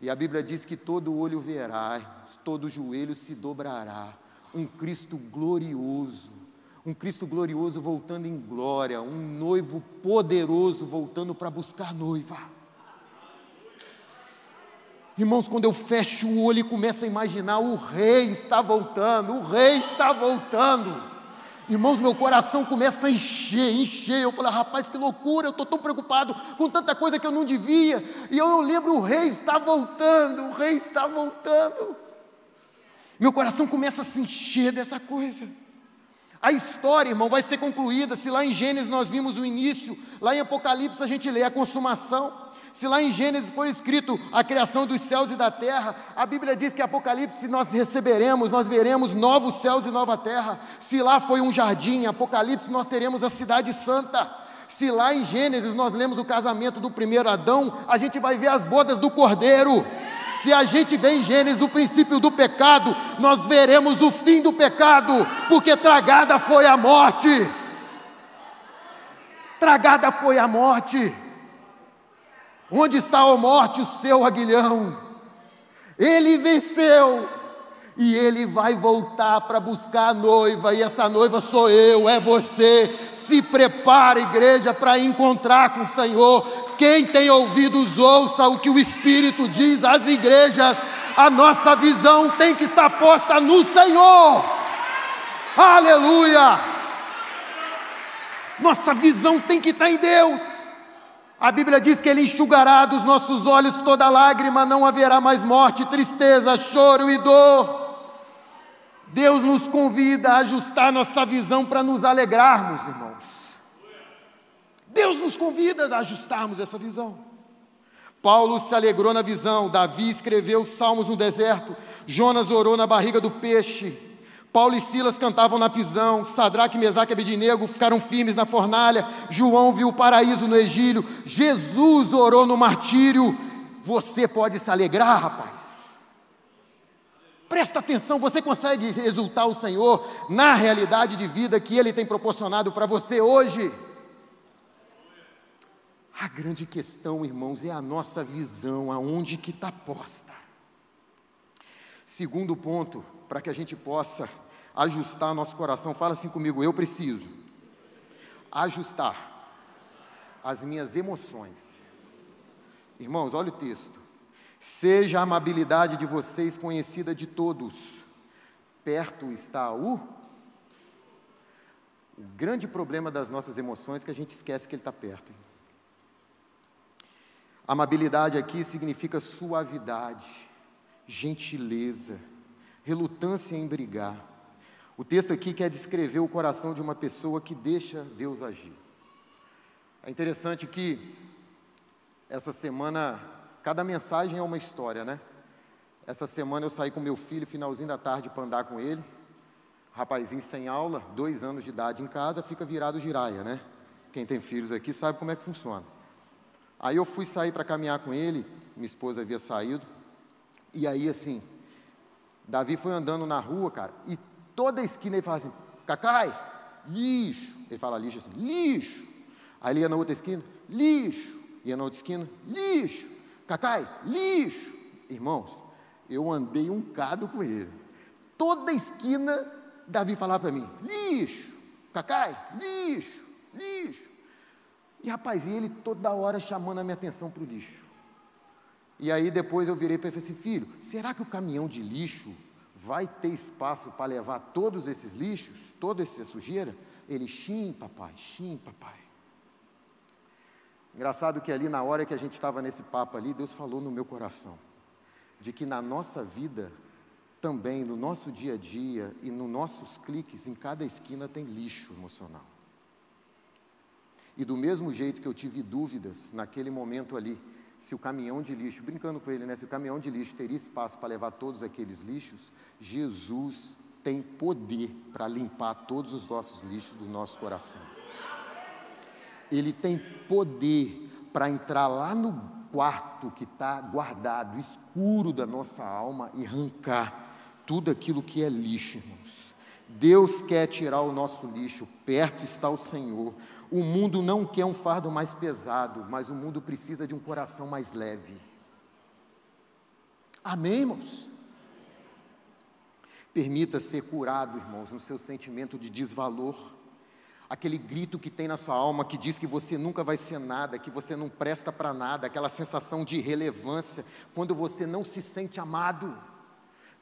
E a Bíblia diz que todo olho verá, todo joelho se dobrará. Um Cristo glorioso, um Cristo glorioso voltando em glória, um noivo poderoso voltando para buscar noiva. Irmãos, quando eu fecho o olho e começo a imaginar, o rei está voltando, o rei está voltando. Irmãos, meu coração começa a encher, encher. Eu falo, rapaz, que loucura, eu estou tão preocupado com tanta coisa que eu não devia. E eu lembro, o rei está voltando, o rei está voltando. Meu coração começa a se encher dessa coisa. A história, irmão, vai ser concluída. Se lá em Gênesis nós vimos o início, lá em Apocalipse a gente lê a consumação. Se lá em Gênesis foi escrito a criação dos céus e da terra, a Bíblia diz que em Apocalipse nós receberemos, nós veremos novos céus e nova terra. Se lá foi um jardim, em Apocalipse nós teremos a cidade santa. Se lá em Gênesis nós lemos o casamento do primeiro Adão, a gente vai ver as bodas do Cordeiro. Se a gente vê em Gênesis o princípio do pecado, nós veremos o fim do pecado, porque tragada foi a morte. Tragada foi a morte. Onde está a morte, o seu aguilhão? Ele venceu e ele vai voltar para buscar a noiva, e essa noiva sou eu, é você. Se prepara, igreja, para encontrar com o Senhor. Quem tem ouvidos, ouça o que o Espírito diz às igrejas. A nossa visão tem que estar posta no Senhor. Aleluia! Nossa visão tem que estar em Deus. A Bíblia diz que Ele enxugará dos nossos olhos toda lágrima, não haverá mais morte, tristeza, choro e dor. Deus nos convida a ajustar nossa visão para nos alegrarmos, irmãos. Deus nos convida a ajustarmos essa visão. Paulo se alegrou na visão, Davi escreveu salmos no deserto, Jonas orou na barriga do peixe. Paulo e Silas cantavam na prisão, Sadraque, Mesaque e Abednego ficaram firmes na fornalha, João viu o paraíso no exílio, Jesus orou no martírio. Você pode se alegrar, rapaz. Presta atenção, você consegue exultar o Senhor na realidade de vida que Ele tem proporcionado para você hoje? A grande questão, irmãos, é a nossa visão, aonde que está posta. Segundo ponto, para que a gente possa ajustar nosso coração. Fala assim comigo, eu preciso ajustar as minhas emoções. Irmãos, olha o texto. Seja a amabilidade de vocês conhecida de todos. Perto está o. O grande problema das nossas emoções é que a gente esquece que ele está perto. Hein? Amabilidade aqui significa suavidade, gentileza, relutância em brigar. O texto aqui quer descrever o coração de uma pessoa que deixa Deus agir. É interessante que essa semana, cada mensagem é uma história, né? Essa semana eu saí com meu filho, finalzinho da tarde, para andar com ele. Rapazinho sem aula, dois anos de idade em casa, fica virado giraia, né? Quem tem filhos aqui sabe como é que funciona. Aí eu fui sair para caminhar com ele, minha esposa havia saído, e aí assim, Davi foi andando na rua, cara, e toda esquina ele fala assim: Cacai, lixo. Ele fala lixo assim: lixo. Aí ele ia na outra esquina: lixo. Ia na outra esquina: lixo. Cacai, lixo. Irmãos, eu andei um cado com ele. Toda esquina, Davi falava para mim: lixo. Cacai, lixo, lixo. E rapaz, ele toda hora chamando a minha atenção para o lixo. E aí depois eu virei para ele e falei assim: filho, será que o caminhão de lixo vai ter espaço para levar todos esses lixos, toda essa sujeira? Ele, sim, papai, sim, papai. Engraçado que ali, na hora que a gente estava nesse papo ali, Deus falou no meu coração, de que na nossa vida, também, no nosso dia a dia e nos nossos cliques, em cada esquina tem lixo emocional. E do mesmo jeito que eu tive dúvidas naquele momento ali, se o caminhão de lixo, brincando com ele, né? Se o caminhão de lixo teria espaço para levar todos aqueles lixos, Jesus tem poder para limpar todos os nossos lixos do nosso coração. Ele tem poder para entrar lá no quarto que está guardado, escuro da nossa alma e arrancar tudo aquilo que é lixo, irmãos. Deus quer tirar o nosso lixo, perto está o Senhor. O mundo não quer um fardo mais pesado, mas o mundo precisa de um coração mais leve. Amém, irmãos? Permita ser curado, irmãos, no seu sentimento de desvalor, aquele grito que tem na sua alma que diz que você nunca vai ser nada, que você não presta para nada, aquela sensação de irrelevância, quando você não se sente amado.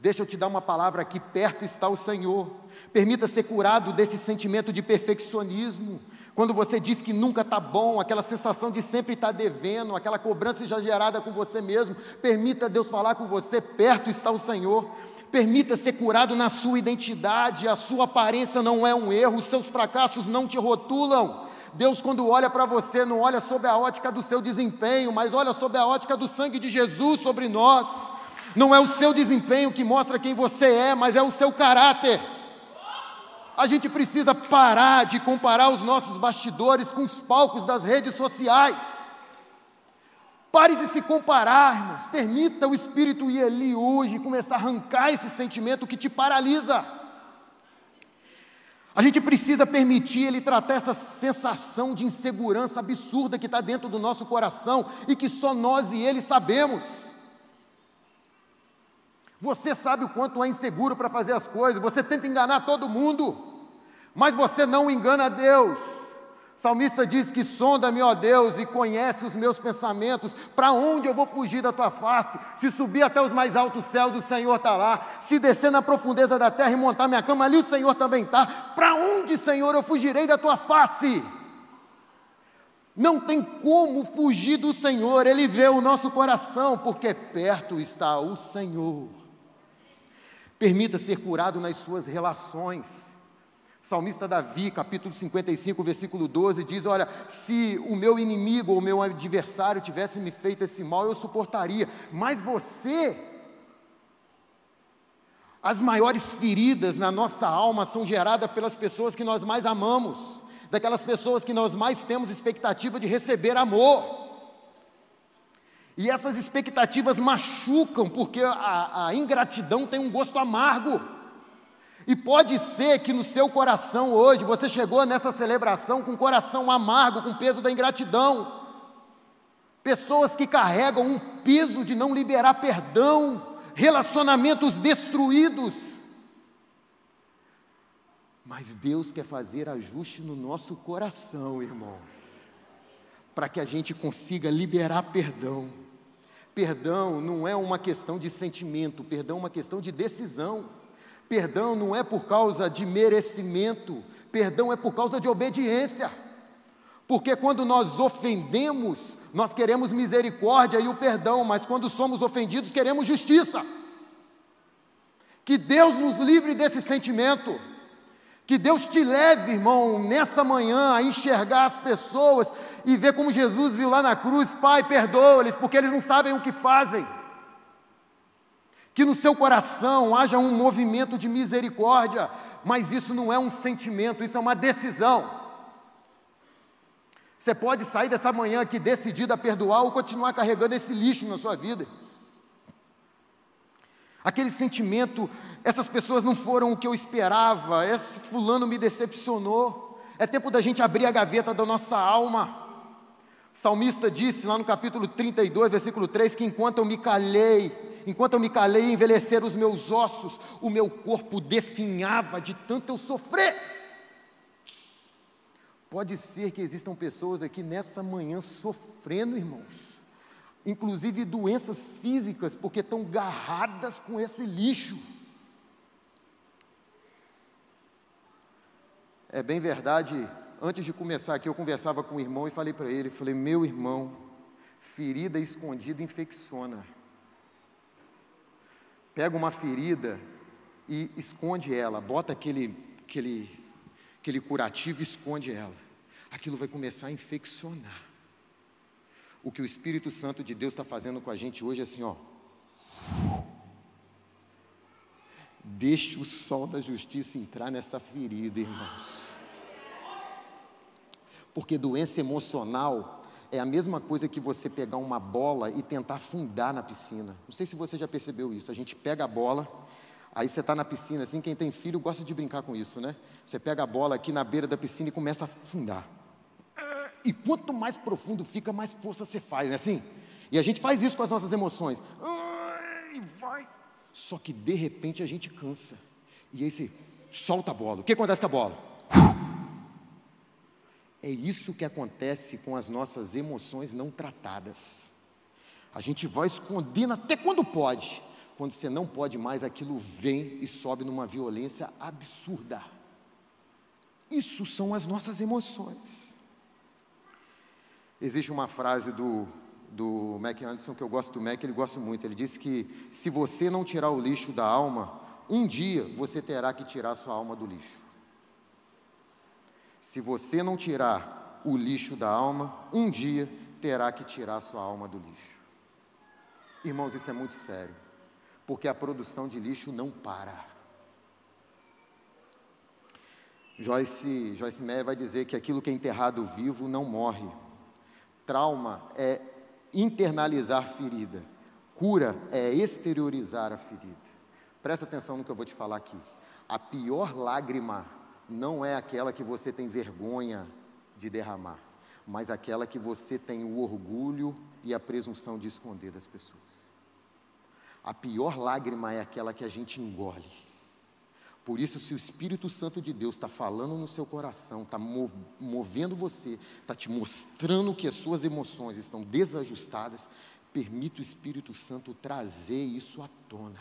Deixa eu te dar uma palavra aqui, perto está o Senhor. Permita ser curado desse sentimento de perfeccionismo. Quando você diz que nunca está bom, aquela sensação de sempre estar tá devendo, aquela cobrança exagerada com você mesmo. Permita Deus falar com você, perto está o Senhor. Permita ser curado na sua identidade, a sua aparência não é um erro, os seus fracassos não te rotulam. Deus, quando olha para você, não olha sob a ótica do seu desempenho, mas olha sob a ótica do sangue de Jesus sobre nós. Não é o seu desempenho que mostra quem você é, mas é o seu caráter. A gente precisa parar de comparar os nossos bastidores com os palcos das redes sociais. Pare de se comparar, irmãos. Permita o Espírito ir ali hoje e começar a arrancar esse sentimento que te paralisa. A gente precisa permitir Ele tratar essa sensação de insegurança absurda que está dentro do nosso coração e que só nós e Ele sabemos. Você sabe o quanto é inseguro para fazer as coisas, você tenta enganar todo mundo, mas você não engana Deus. Salmista diz que sonda-me, ó Deus, e conhece os meus pensamentos. Para onde eu vou fugir da tua face? Se subir até os mais altos céus, o Senhor está lá. Se descer na profundeza da terra e montar minha cama, ali o Senhor também está. Para onde, Senhor, eu fugirei da tua face? Não tem como fugir do Senhor, Ele vê o nosso coração, porque perto está o Senhor. Permita ser curado nas suas relações. Salmista Davi, capítulo 55, versículo 12, diz: Olha, se o meu inimigo ou o meu adversário tivesse me feito esse mal, eu suportaria, mas você, as maiores feridas na nossa alma são geradas pelas pessoas que nós mais amamos, daquelas pessoas que nós mais temos expectativa de receber amor. E essas expectativas machucam, porque a, a, ingratidão tem um gosto amargo. E pode ser que no seu coração hoje você chegou nessa celebração com um coração amargo, com peso da ingratidão. Pessoas que carregam um peso de não liberar perdão, relacionamentos destruídos. Mas Deus quer fazer ajuste no nosso coração, irmãos, para que a gente consiga liberar perdão. Perdão não é uma questão de sentimento, perdão é uma questão de decisão. Perdão não é por causa de merecimento, perdão é por causa de obediência. Porque quando nós ofendemos, nós queremos misericórdia e o perdão, mas quando somos ofendidos, queremos justiça. Que Deus nos livre desse sentimento. Que Deus te leve, irmão, nessa manhã a enxergar as pessoas e ver como Jesus viu lá na cruz: Pai, perdoa-lhes, porque eles não sabem o que fazem. Que no seu coração haja um movimento de misericórdia, mas isso não é um sentimento, isso é uma decisão. Você pode sair dessa manhã aqui decidido a perdoar ou continuar carregando esse lixo na sua vida. Aquele sentimento, essas pessoas não foram o que eu esperava, esse fulano me decepcionou. É tempo da gente abrir a gaveta da nossa alma. O salmista disse lá no capítulo 32, versículo 3, que enquanto eu me calei, enquanto eu me calei envelhecer os meus ossos, o meu corpo definhava de tanto eu sofrer. Pode ser que existam pessoas aqui nessa manhã sofrendo, irmãos, inclusive doenças físicas, porque estão garradas com esse lixo. É bem verdade, antes de começar aqui, eu conversava com o irmão e falei para ele: falei, meu irmão, ferida escondida infecciona. Pega uma ferida e esconde ela, bota aquele, aquele aquele curativo esconde ela. Aquilo vai começar a infeccionar. O que o Espírito Santo de Deus está fazendo com a gente hoje é assim, ó. Deixe o sol da justiça entrar nessa ferida, irmãos. Porque doença emocional é a mesma coisa que você pegar uma bola e tentar afundar na piscina. Não sei se você já percebeu isso. A gente pega a bola, Aí você está na piscina, assim, quem tem filho gosta de brincar com isso, né? Você pega a bola aqui na beira da piscina e começa a afundar. E quanto mais profundo fica, mais força você faz, né assim? E a gente faz isso com as nossas emoções. E vai. Só que de repente a gente cansa. E aí você solta a bola. O que acontece com a bola? É isso que acontece com as nossas emoções não tratadas. A gente vai escondendo até quando pode quando você não pode mais, aquilo vem e sobe numa violência absurda. Isso são as nossas emoções. Existe uma frase do, do Mac Anderson que eu gosto do Mac, ele gosta muito. Ele disse que se você não tirar o lixo da alma, um dia você terá que tirar sua alma do lixo. Se você não tirar o lixo da alma, um dia terá que tirar sua alma do lixo. Irmãos, isso é muito sério porque a produção de lixo não para. Joyce, Joyce Meyer vai dizer que aquilo que é enterrado vivo não morre. Trauma é internalizar ferida. Cura é exteriorizar a ferida. Presta atenção no que eu vou te falar aqui. A pior lágrima não é aquela que você tem vergonha de derramar, mas aquela que você tem o orgulho e a presunção de esconder das pessoas. A pior lágrima é aquela que a gente engole. Por isso, se o Espírito Santo de Deus está falando no seu coração, está movendo você, está te mostrando que as suas emoções estão desajustadas, permita o Espírito Santo trazer isso à tona.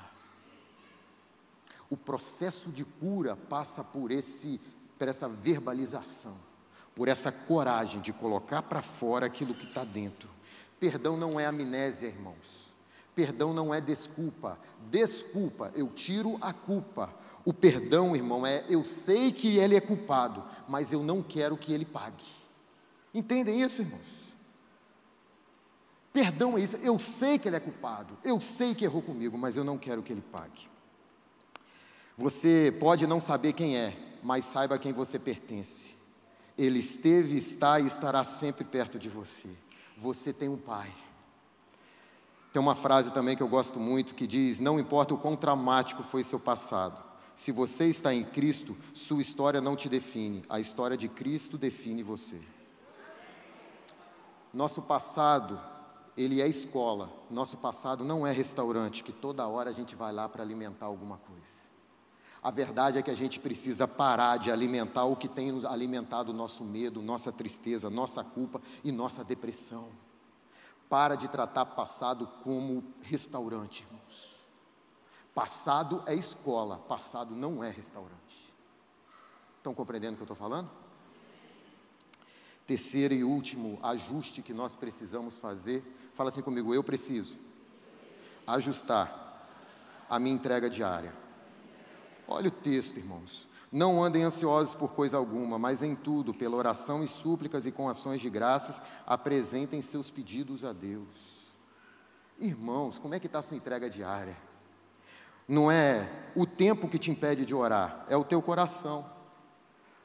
O processo de cura passa por, esse, por essa verbalização, por essa coragem de colocar para fora aquilo que está dentro. Perdão não é amnésia, irmãos. Perdão não é desculpa. Desculpa, eu tiro a culpa. O perdão, irmão, é eu sei que ele é culpado, mas eu não quero que ele pague. Entendem isso, irmãos? Perdão é isso. Eu sei que ele é culpado. Eu sei que errou comigo, mas eu não quero que ele pague. Você pode não saber quem é, mas saiba a quem você pertence. Ele esteve, está e estará sempre perto de você. Você tem um pai. Tem uma frase também que eu gosto muito que diz: Não importa o quão traumático foi seu passado, se você está em Cristo, sua história não te define, a história de Cristo define você. Nosso passado, ele é escola, nosso passado não é restaurante, que toda hora a gente vai lá para alimentar alguma coisa. A verdade é que a gente precisa parar de alimentar o que tem alimentado nosso medo, nossa tristeza, nossa culpa e nossa depressão. Para de tratar passado como restaurante, irmãos. Passado é escola, passado não é restaurante. Estão compreendendo o que eu estou falando? Terceiro e último ajuste que nós precisamos fazer, fala assim comigo, eu preciso ajustar a minha entrega diária. Olha o texto, irmãos. Não andem ansiosos por coisa alguma, mas em tudo, pela oração e súplicas e com ações de graças, apresentem seus pedidos a Deus. Irmãos, como é que está a sua entrega diária? Não é o tempo que te impede de orar, é o teu coração.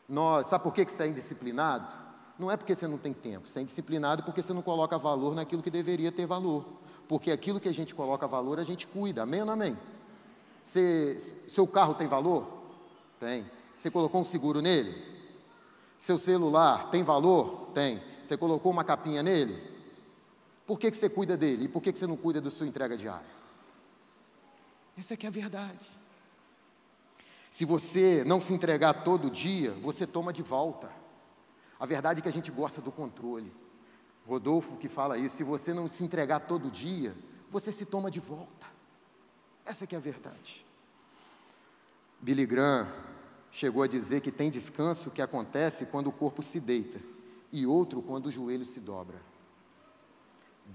Nós, sabe por que você é indisciplinado? Não é porque você não tem tempo, você é indisciplinado porque você não coloca valor naquilo que deveria ter valor. Porque aquilo que a gente coloca valor, a gente cuida. Amém ou não amém? Você, seu carro tem valor? Tem. Você colocou um seguro nele? Seu celular tem valor? Tem. Você colocou uma capinha nele? Por que, que você cuida dele? E por que, que você não cuida da sua entrega diária? Essa aqui é a verdade. Se você não se entregar todo dia, você toma de volta. A verdade é que a gente gosta do controle. Rodolfo que fala isso, se você não se entregar todo dia, você se toma de volta. Essa que é a verdade. Billy Graham chegou a dizer que tem descanso que acontece quando o corpo se deita e outro quando o joelho se dobra.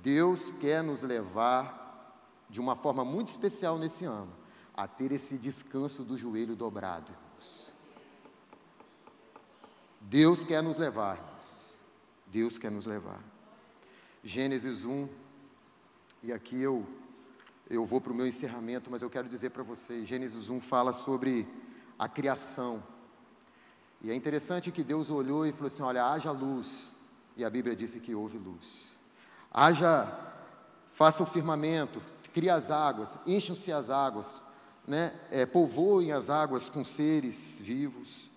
Deus quer nos levar de uma forma muito especial nesse ano a ter esse descanso do joelho dobrado. Deus quer nos levar. Deus quer nos levar. Gênesis 1, e aqui eu eu vou para o meu encerramento, mas eu quero dizer para vocês: Gênesis 1 fala sobre a criação. E é interessante que Deus olhou e falou assim: Olha, haja luz. E a Bíblia disse que houve luz. Haja, faça o firmamento, cria as águas, encham-se as águas, né? É, povoem as águas com seres vivos.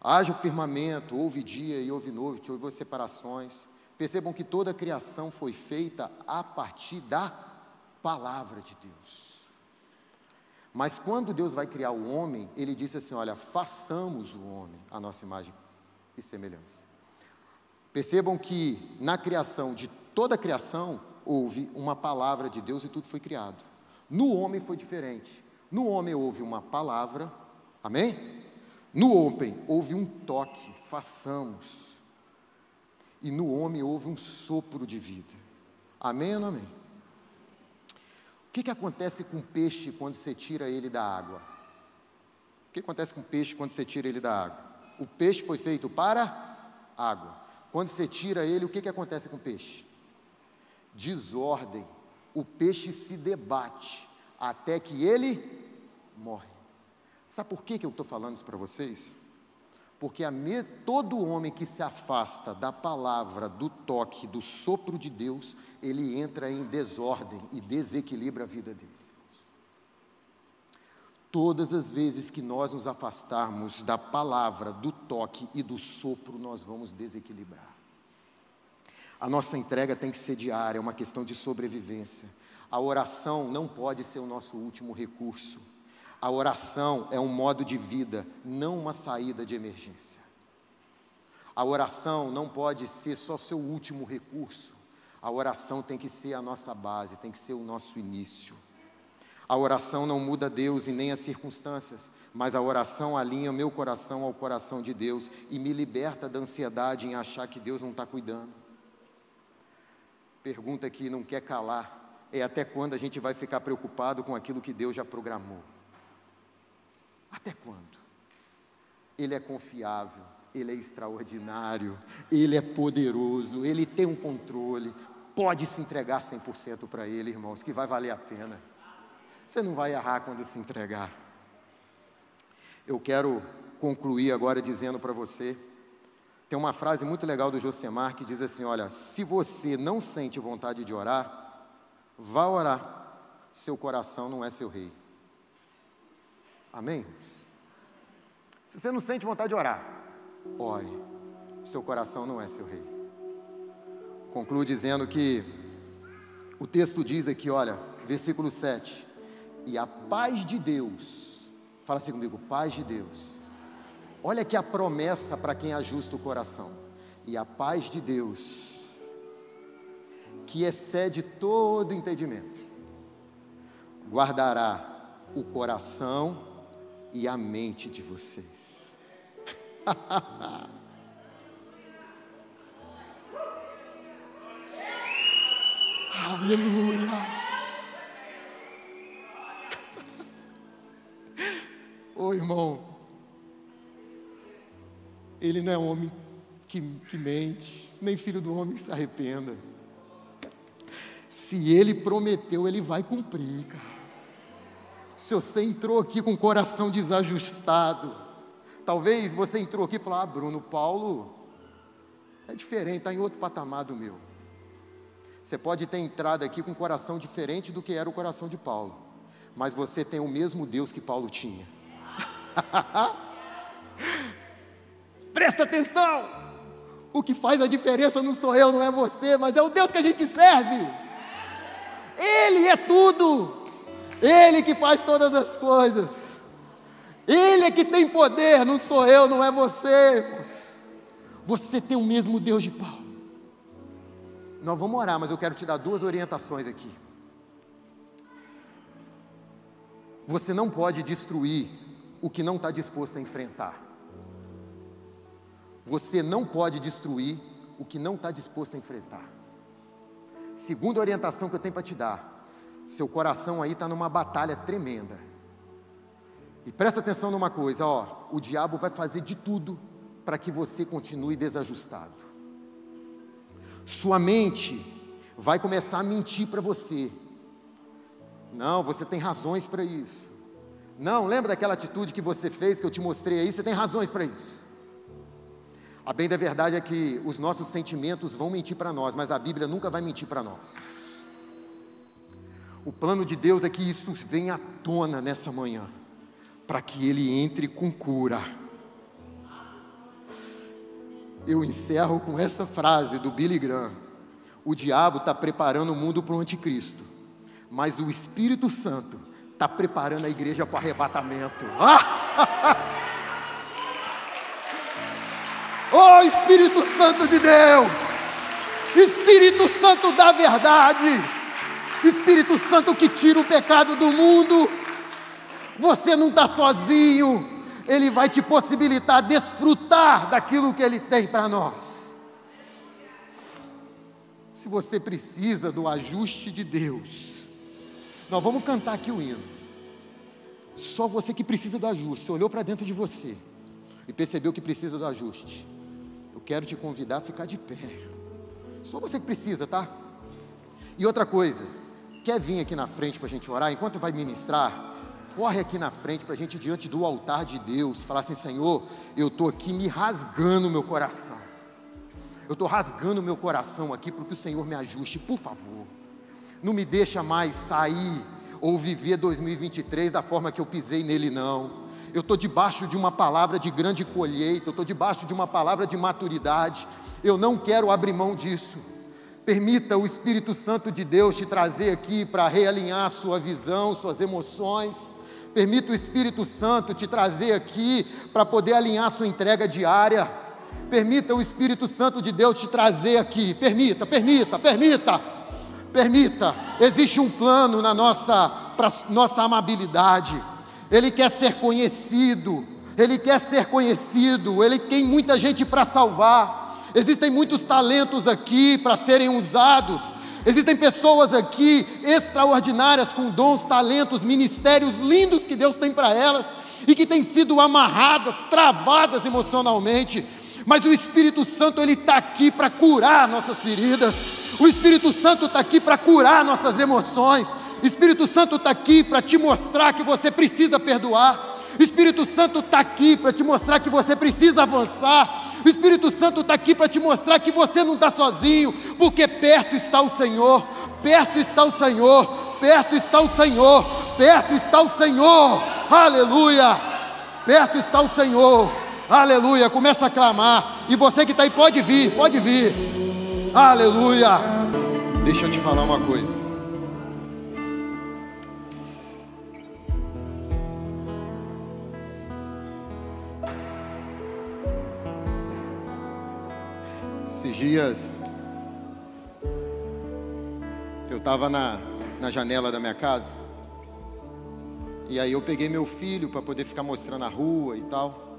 Haja o firmamento, houve dia e houve noite, houve separações. Percebam que toda a criação foi feita a partir da palavra de Deus. Mas quando Deus vai criar o homem, ele disse assim: Olha, façamos o homem a nossa imagem e semelhança. Percebam que na criação de toda a criação houve uma palavra de Deus e tudo foi criado. No homem foi diferente. No homem houve uma palavra, amém? No homem houve um toque, façamos. E no homem houve um sopro de vida. Amém ou não amém? Que, que acontece com o peixe quando você tira ele da água? O que acontece com o peixe quando você tira ele da água? O peixe foi feito para água. Quando você tira ele, o que, que acontece com o peixe? Desordem. O peixe se debate até que ele morre. Sabe por que, que eu estou falando isso para vocês? Porque me, todo homem que se afasta da palavra, do toque, do sopro de Deus, ele entra em desordem e desequilibra a vida dele. Todas as vezes que nós nos afastarmos da palavra, do toque e do sopro, nós vamos desequilibrar. A nossa entrega tem que ser diária, é uma questão de sobrevivência. A oração não pode ser o nosso último recurso. A oração é um modo de vida, não uma saída de emergência. A oração não pode ser só seu último recurso. A oração tem que ser a nossa base, tem que ser o nosso início. A oração não muda Deus e nem as circunstâncias, mas a oração alinha meu coração ao coração de Deus e me liberta da ansiedade em achar que Deus não está cuidando. Pergunta que não quer calar é até quando a gente vai ficar preocupado com aquilo que Deus já programou. Até quando? Ele é confiável, ele é extraordinário, ele é poderoso, ele tem um controle. Pode se entregar 100% para ele, irmãos, que vai valer a pena. Você não vai errar quando se entregar. Eu quero concluir agora dizendo para você, tem uma frase muito legal do Josemar que diz assim: Olha, se você não sente vontade de orar, vá orar. Seu coração não é seu rei. Amém? Se você não sente vontade de orar, ore. Seu coração não é seu rei. Concluo dizendo que o texto diz aqui, olha, versículo 7: E a paz de Deus, Fala assim comigo, paz de Deus. Olha aqui a promessa para quem ajusta o coração. E a paz de Deus, que excede todo entendimento, guardará o coração e a mente de vocês. Aleluia. Ô oh, irmão, ele não é homem que, que mente, nem filho do homem que se arrependa. Se ele prometeu, ele vai cumprir, cara. Se você entrou aqui com o coração desajustado, talvez você entrou aqui e falou: Ah, Bruno, Paulo é diferente, está em outro patamar do meu. Você pode ter entrado aqui com um coração diferente do que era o coração de Paulo, mas você tem o mesmo Deus que Paulo tinha. Presta atenção! O que faz a diferença não sou eu, não é você, mas é o Deus que a gente serve. Ele é tudo. Ele que faz todas as coisas. Ele é que tem poder, não sou eu, não é você. Você tem o mesmo Deus de Paulo. Nós vamos orar, mas eu quero te dar duas orientações aqui. Você não pode destruir o que não está disposto a enfrentar. Você não pode destruir o que não está disposto a enfrentar. Segunda orientação que eu tenho para te dar: seu coração aí está numa batalha tremenda. E presta atenção numa coisa, ó, o diabo vai fazer de tudo para que você continue desajustado. Sua mente vai começar a mentir para você. Não, você tem razões para isso. Não, lembra daquela atitude que você fez que eu te mostrei aí? Você tem razões para isso. A bem da verdade é que os nossos sentimentos vão mentir para nós, mas a Bíblia nunca vai mentir para nós. O plano de Deus é que isso venha à tona nessa manhã, para que ele entre com cura. Eu encerro com essa frase do Billy Graham: O diabo está preparando o mundo para o anticristo, mas o Espírito Santo está preparando a igreja para o arrebatamento. Oh Espírito Santo de Deus, Espírito Santo da verdade, Espírito Santo que tira o pecado do mundo. Você não está sozinho, Ele vai te possibilitar desfrutar daquilo que Ele tem para nós. Se você precisa do ajuste de Deus, nós vamos cantar aqui o hino. Só você que precisa do ajuste. Você olhou para dentro de você e percebeu que precisa do ajuste quero te convidar a ficar de pé. Só você que precisa, tá? E outra coisa, quer vir aqui na frente para a gente orar? Enquanto vai ministrar, corre aqui na frente para a gente, diante do altar de Deus, falar assim: Senhor, eu estou aqui me rasgando meu coração. Eu estou rasgando meu coração aqui para que o Senhor me ajuste, por favor. Não me deixa mais sair ou viver 2023 da forma que eu pisei nele, não eu estou debaixo de uma palavra de grande colheita, eu estou debaixo de uma palavra de maturidade, eu não quero abrir mão disso. Permita o Espírito Santo de Deus te trazer aqui para realinhar sua visão, suas emoções. Permita o Espírito Santo te trazer aqui para poder alinhar sua entrega diária. Permita o Espírito Santo de Deus te trazer aqui. Permita, permita, permita. Permita. Existe um plano na nossa, para nossa amabilidade ele quer ser conhecido, ele quer ser conhecido, ele tem muita gente para salvar. Existem muitos talentos aqui para serem usados. Existem pessoas aqui extraordinárias com dons, talentos, ministérios lindos que Deus tem para elas e que têm sido amarradas, travadas emocionalmente. Mas o Espírito Santo ele está aqui para curar nossas feridas. O Espírito Santo está aqui para curar nossas emoções. Espírito Santo está aqui para te mostrar que você precisa perdoar. Espírito Santo está aqui para te mostrar que você precisa avançar. O Espírito Santo está aqui para te mostrar que você não está sozinho, porque perto está o Senhor, perto está o Senhor, perto está o Senhor, perto está o Senhor, aleluia, perto está o Senhor, aleluia. Começa a clamar, e você que está aí pode vir, pode vir, aleluia. Deixa eu te falar uma coisa. Dias eu estava na, na janela da minha casa e aí eu peguei meu filho para poder ficar mostrando a rua e tal.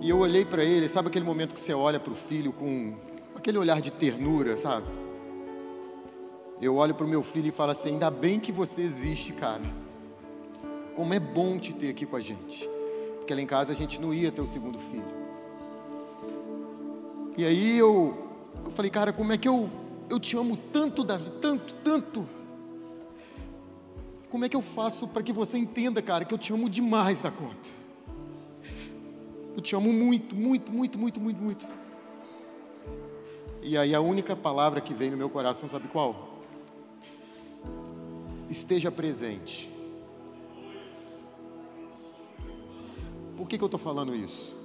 E eu olhei para ele, sabe aquele momento que você olha para o filho com aquele olhar de ternura, sabe? Eu olho para o meu filho e falo assim: ainda bem que você existe, cara. Como é bom te ter aqui com a gente. Porque lá em casa a gente não ia ter o segundo filho. E aí eu, eu falei, cara, como é que eu, eu te amo tanto, Davi, tanto, tanto. Como é que eu faço para que você entenda, cara, que eu te amo demais da conta? Eu te amo muito, muito, muito, muito, muito, muito. E aí a única palavra que vem no meu coração, sabe qual? Esteja presente. Por que, que eu estou falando isso?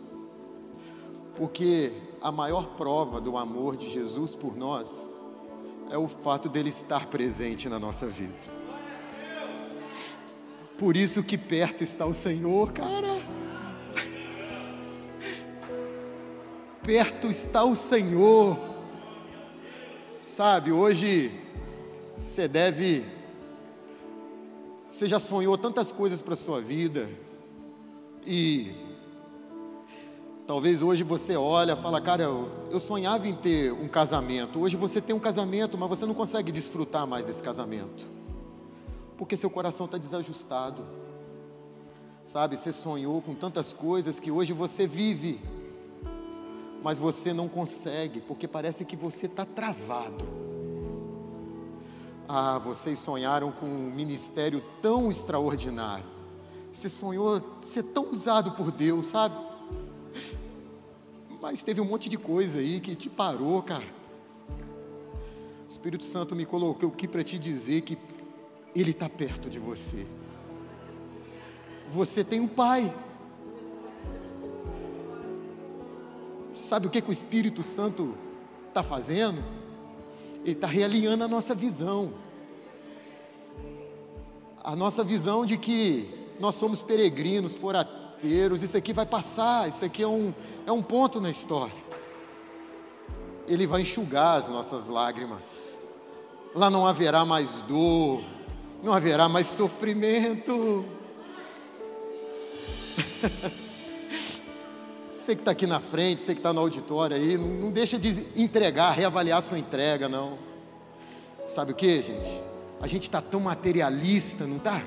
Porque a maior prova do amor de Jesus por nós é o fato dele estar presente na nossa vida. Por isso que perto está o Senhor, cara. Perto está o Senhor. Sabe, hoje você deve você já sonhou tantas coisas para sua vida e Talvez hoje você olha, fala, cara, eu, sonhava em ter um casamento. Hoje você tem um casamento, mas você não consegue desfrutar mais desse casamento, porque seu coração está desajustado. Sabe, você sonhou com tantas coisas que hoje você vive, mas você não consegue, porque parece que você está travado. Ah, vocês sonharam com um ministério tão extraordinário. Você sonhou ser tão usado por Deus, sabe? Mas teve um monte de coisa aí que te parou, cara. O Espírito Santo me colocou aqui para te dizer que Ele está perto de você. Você tem um Pai. Sabe o que, que o Espírito Santo está fazendo? Ele está realinhando a nossa visão. A nossa visão de que nós somos peregrinos, fora isso aqui vai passar, isso aqui é um, é um ponto na história. Ele vai enxugar as nossas lágrimas. Lá não haverá mais dor, não haverá mais sofrimento. Você que está aqui na frente, você que está no auditório aí, não, não deixa de entregar, reavaliar sua entrega, não. Sabe o que, gente? A gente está tão materialista, não está?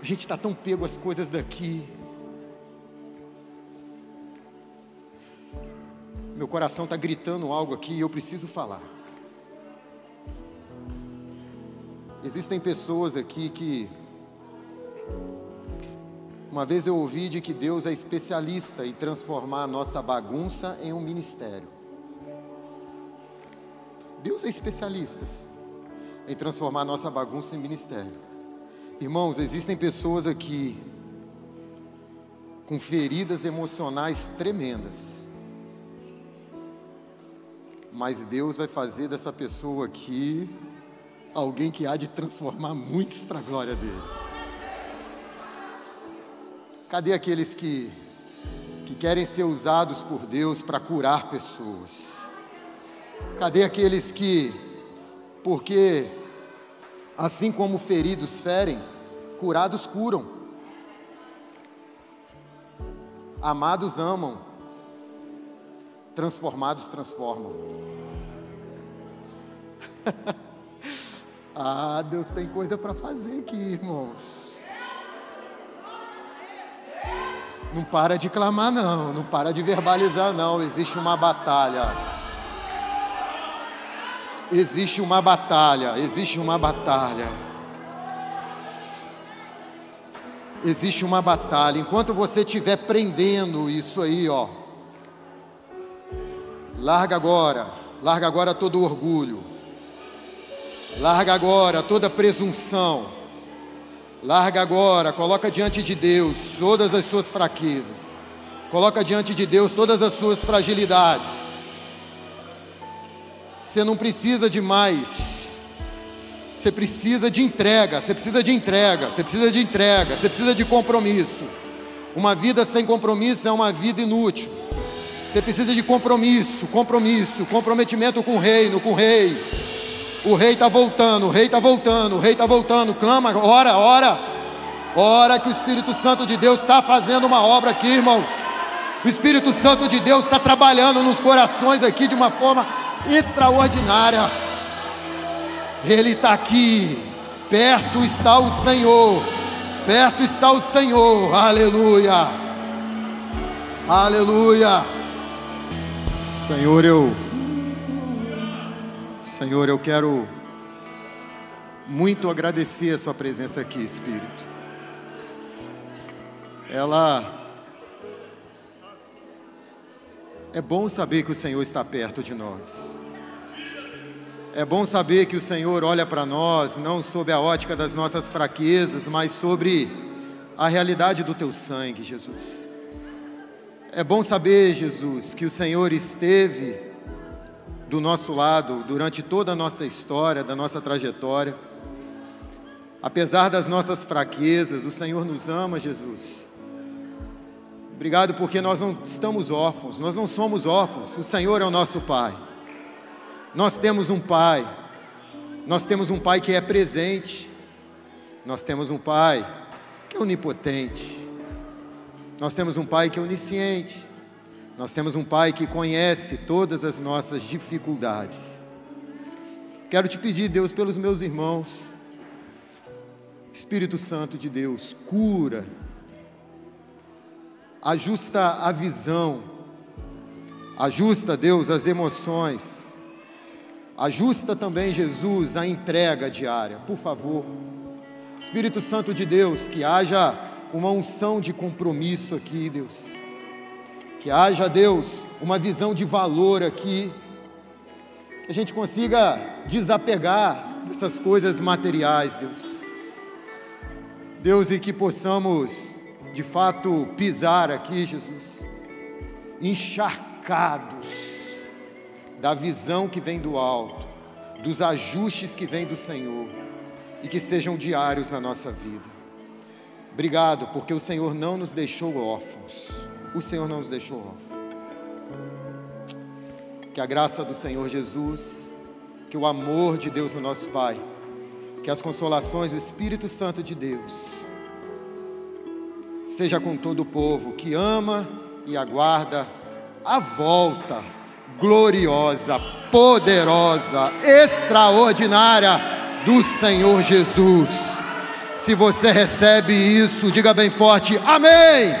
A gente está tão pego às coisas daqui. Meu coração está gritando algo aqui e eu preciso falar. Existem pessoas aqui que. Uma vez eu ouvi de que Deus é especialista em transformar a nossa bagunça em um ministério. Deus é especialista em transformar a nossa bagunça em ministério. Irmãos, existem pessoas aqui com feridas emocionais tremendas. Mas Deus vai fazer dessa pessoa aqui alguém que há de transformar muitos para a glória dele. Cadê aqueles que, que querem ser usados por Deus para curar pessoas? Cadê aqueles que, porque assim como feridos ferem, Curados curam. Amados amam. Transformados transformam. ah, Deus tem coisa para fazer aqui, irmãos. Não para de clamar, não. Não para de verbalizar, não. Existe uma batalha. Existe uma batalha. Existe uma batalha. existe uma batalha. Enquanto você estiver prendendo isso aí, ó, larga agora, larga agora todo o orgulho, larga agora toda presunção, larga agora, coloca diante de Deus todas as suas fraquezas, coloca diante de Deus todas as suas fragilidades. Você não precisa de mais você precisa de entrega, você precisa de entrega, você precisa de entrega, você precisa de compromisso. Uma vida sem compromisso é uma vida inútil. Você precisa de compromisso, compromisso, comprometimento com o reino, com o rei. O rei está voltando, o rei está voltando, o rei está voltando. Clama, ora, ora. Ora que o Espírito Santo de Deus está fazendo uma obra aqui, irmãos. O Espírito Santo de Deus está trabalhando nos corações aqui de uma forma extraordinária. Ele está aqui. Perto está o Senhor. Perto está o Senhor. Aleluia. Aleluia. Senhor, eu Senhor, eu quero muito agradecer a sua presença aqui, Espírito. Ela É bom saber que o Senhor está perto de nós. É bom saber que o Senhor olha para nós não sob a ótica das nossas fraquezas, mas sobre a realidade do teu sangue, Jesus. É bom saber, Jesus, que o Senhor esteve do nosso lado durante toda a nossa história, da nossa trajetória. Apesar das nossas fraquezas, o Senhor nos ama, Jesus. Obrigado porque nós não estamos órfãos, nós não somos órfãos, o Senhor é o nosso Pai. Nós temos um Pai, nós temos um Pai que é presente, nós temos um Pai que é onipotente, nós temos um Pai que é onisciente, nós temos um Pai que conhece todas as nossas dificuldades. Quero te pedir, Deus, pelos meus irmãos, Espírito Santo de Deus, cura, ajusta a visão, ajusta, Deus, as emoções, Ajusta também, Jesus, a entrega diária, por favor. Espírito Santo de Deus, que haja uma unção de compromisso aqui, Deus. Que haja, Deus, uma visão de valor aqui. Que a gente consiga desapegar dessas coisas materiais, Deus. Deus, e que possamos, de fato, pisar aqui, Jesus, encharcados da visão que vem do alto, dos ajustes que vêm do Senhor e que sejam diários na nossa vida. Obrigado, porque o Senhor não nos deixou órfãos. O Senhor não nos deixou órfãos. Que a graça do Senhor Jesus, que o amor de Deus no nosso Pai, que as consolações do Espírito Santo de Deus, seja com todo o povo que ama e aguarda a volta gloriosa, poderosa, extraordinária do Senhor Jesus. Se você recebe isso, diga bem forte: Amém!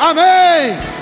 Amém!